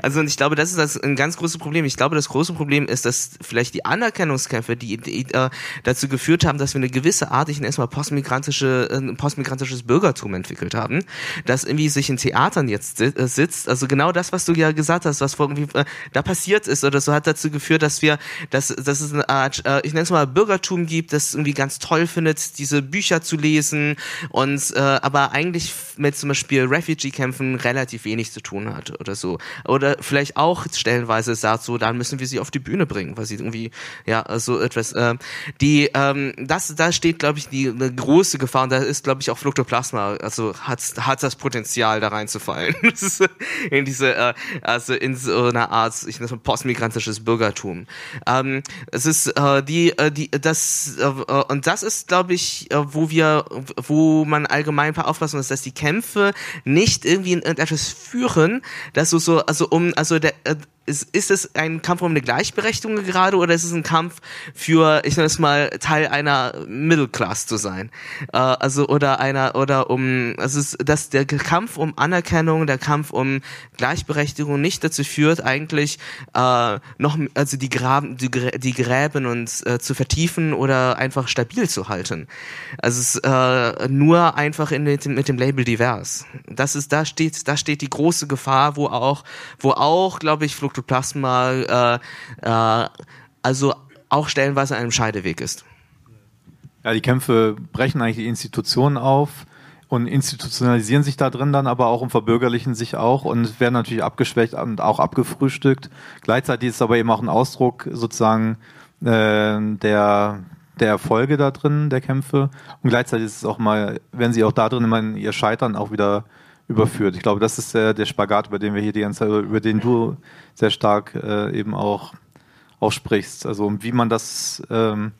Speaker 2: Also und ich glaube, das ist das ein ganz großes Problem. Ich glaube, das große Problem ist, dass vielleicht die Anerkennungskämpfe, die, die äh, dazu geführt haben, dass wir eine gewisse Art, ich nenne es mal postmigrantische, äh, postmigrantisches Bürgertum entwickelt haben, dass irgendwie sich in Theatern jetzt äh, sitzt sitzt, also genau das, was du ja gesagt hast, was irgendwie äh, da passiert ist oder so, hat dazu geführt, dass wir, dass, dass es eine Art, äh, ich nenne es mal Bürgertum gibt, das irgendwie ganz toll findet, diese Bücher zu lesen und äh, aber eigentlich mit zum Beispiel Refugee-Kämpfen relativ wenig zu tun hat oder so. Oder vielleicht auch stellenweise sagt so, dann müssen wir sie auf die Bühne bringen, weil sie irgendwie, ja, so etwas, äh, die, ähm, das, da steht, glaube ich, die eine große Gefahr und da ist, glaube ich, auch Fluktoplasma, also hat, hat das Potenzial, da reinzufallen. in diese, äh, also in so einer Art, ich nenne es mal postmigrantisches Bürgertum. Ähm, es ist äh, die, äh, die, das äh, und das ist, glaube ich, äh, wo wir, wo man allgemein aufpassen muss, dass die Kämpfe nicht irgendwie in irgendetwas führen, dass so so, also um, also der äh, ist, ist es ein Kampf um eine Gleichberechtigung gerade oder ist es ein Kampf für, ich nenne es mal, Teil einer Middle Class zu sein? Äh, also oder einer oder um, also ist, dass der Kampf um Anerkennung, der Kampf um Gleichberechtigung nicht dazu führt, eigentlich äh, noch, also die Graben, die, die Gräben und äh, zu vertiefen oder einfach stabil zu halten. Also es äh, nur einfach in, mit, dem Label divers. Das ist, da steht, da steht die große Gefahr, wo auch, wo auch, glaube ich, Fluktoplasma äh, äh, also auch stellenweise einem Scheideweg ist.
Speaker 1: Ja, die Kämpfe brechen eigentlich die Institutionen auf und institutionalisieren sich da drin dann aber auch und verbürgerlichen sich auch und werden natürlich abgeschwächt und auch abgefrühstückt. Gleichzeitig ist es aber eben auch ein Ausdruck sozusagen äh, der der Erfolge da drin, der Kämpfe. Und gleichzeitig ist es auch mal, wenn sie auch da drin immer ihr Scheitern auch wieder überführt. Ich glaube, das ist der, der Spagat, über den wir hier die ganze Zeit, über den du sehr stark äh, eben auch, auch sprichst. Also wie man das ähm,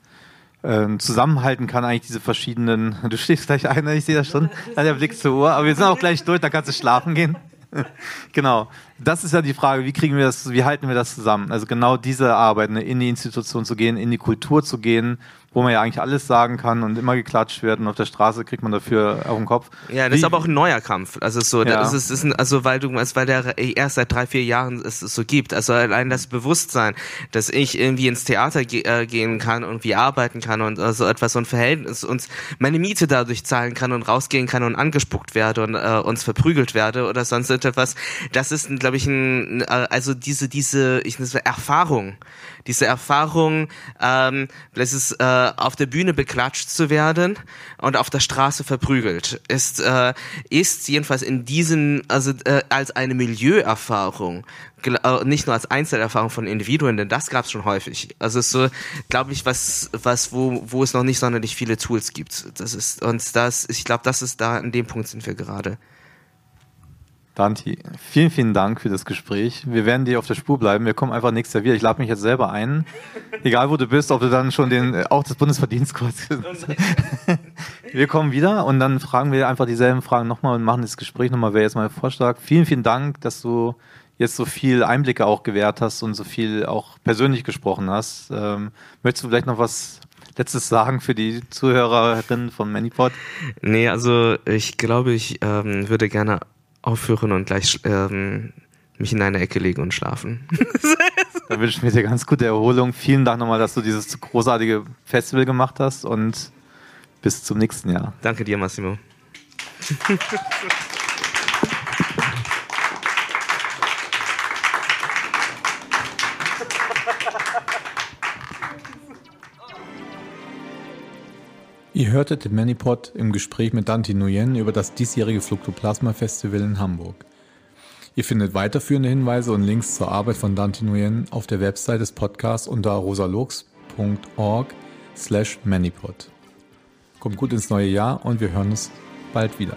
Speaker 1: äh, zusammenhalten kann, eigentlich diese verschiedenen. Du stehst gleich ein, ich sehe das schon. Der Blick zur Uhr, aber wir sind auch gleich durch, da kannst du schlafen gehen. genau. Das ist ja die Frage, wie kriegen wir das, wie halten wir das zusammen? Also genau diese Arbeit, ne, in die Institution zu gehen, in die Kultur zu gehen, wo man ja eigentlich alles sagen kann und immer geklatscht wird und auf der Straße kriegt man dafür auf den Kopf.
Speaker 2: Ja, das Wie, ist aber auch ein neuer Kampf. Also so, ja. das ist, ist also weil du, weil der erst seit drei, vier Jahren es so gibt. Also allein das Bewusstsein, dass ich irgendwie ins Theater ge äh, gehen kann und wie arbeiten kann und äh, so etwas so ein Verhältnis und meine Miete dadurch zahlen kann und rausgehen kann und angespuckt werde und äh, uns verprügelt werde oder sonst etwas. Das ist, glaube ich, ein, äh, also diese, diese, ich nenne Erfahrung diese Erfahrung, ähm, das ist äh, auf der Bühne beklatscht zu werden und auf der Straße verprügelt, ist äh, ist jedenfalls in diesen also äh, als eine Milieuerfahrung äh, nicht nur als Einzelerfahrung von Individuen, denn das gab es schon häufig. Also ist so, glaube ich, was was wo wo es noch nicht sonderlich viele Tools gibt. Das ist und das ich glaube, das ist da an dem Punkt sind wir gerade.
Speaker 1: Danti, vielen, vielen Dank für das Gespräch. Wir werden dir auf der Spur bleiben. Wir kommen einfach nächstes Jahr wieder. Ich lade mich jetzt selber ein. Egal wo du bist, ob du dann schon den, äh, auch das Bundesverdienstkreuz. wir kommen wieder und dann fragen wir einfach dieselben Fragen nochmal und machen das Gespräch nochmal. Wäre jetzt mal ein Vorschlag. Vielen, vielen Dank, dass du jetzt so viel Einblicke auch gewährt hast und so viel auch persönlich gesprochen hast. Ähm, möchtest du vielleicht noch was Letztes sagen für die Zuhörerinnen von Manipod?
Speaker 2: Nee, also ich glaube, ich ähm, würde gerne aufhören und gleich ähm, mich in eine Ecke legen und schlafen.
Speaker 1: da wünsche ich mir dir ganz gute Erholung. Vielen Dank nochmal, dass du dieses großartige Festival gemacht hast und bis zum nächsten Jahr.
Speaker 2: Danke dir, Massimo.
Speaker 1: Ihr hörtet den Manipod im Gespräch mit Dante Nguyen über das diesjährige Fluktoplasma Festival in Hamburg. Ihr findet weiterführende Hinweise und Links zur Arbeit von Dante Nguyen auf der Website des Podcasts unter rosalux.org slash manipod. Kommt gut ins neue Jahr und wir hören uns bald wieder.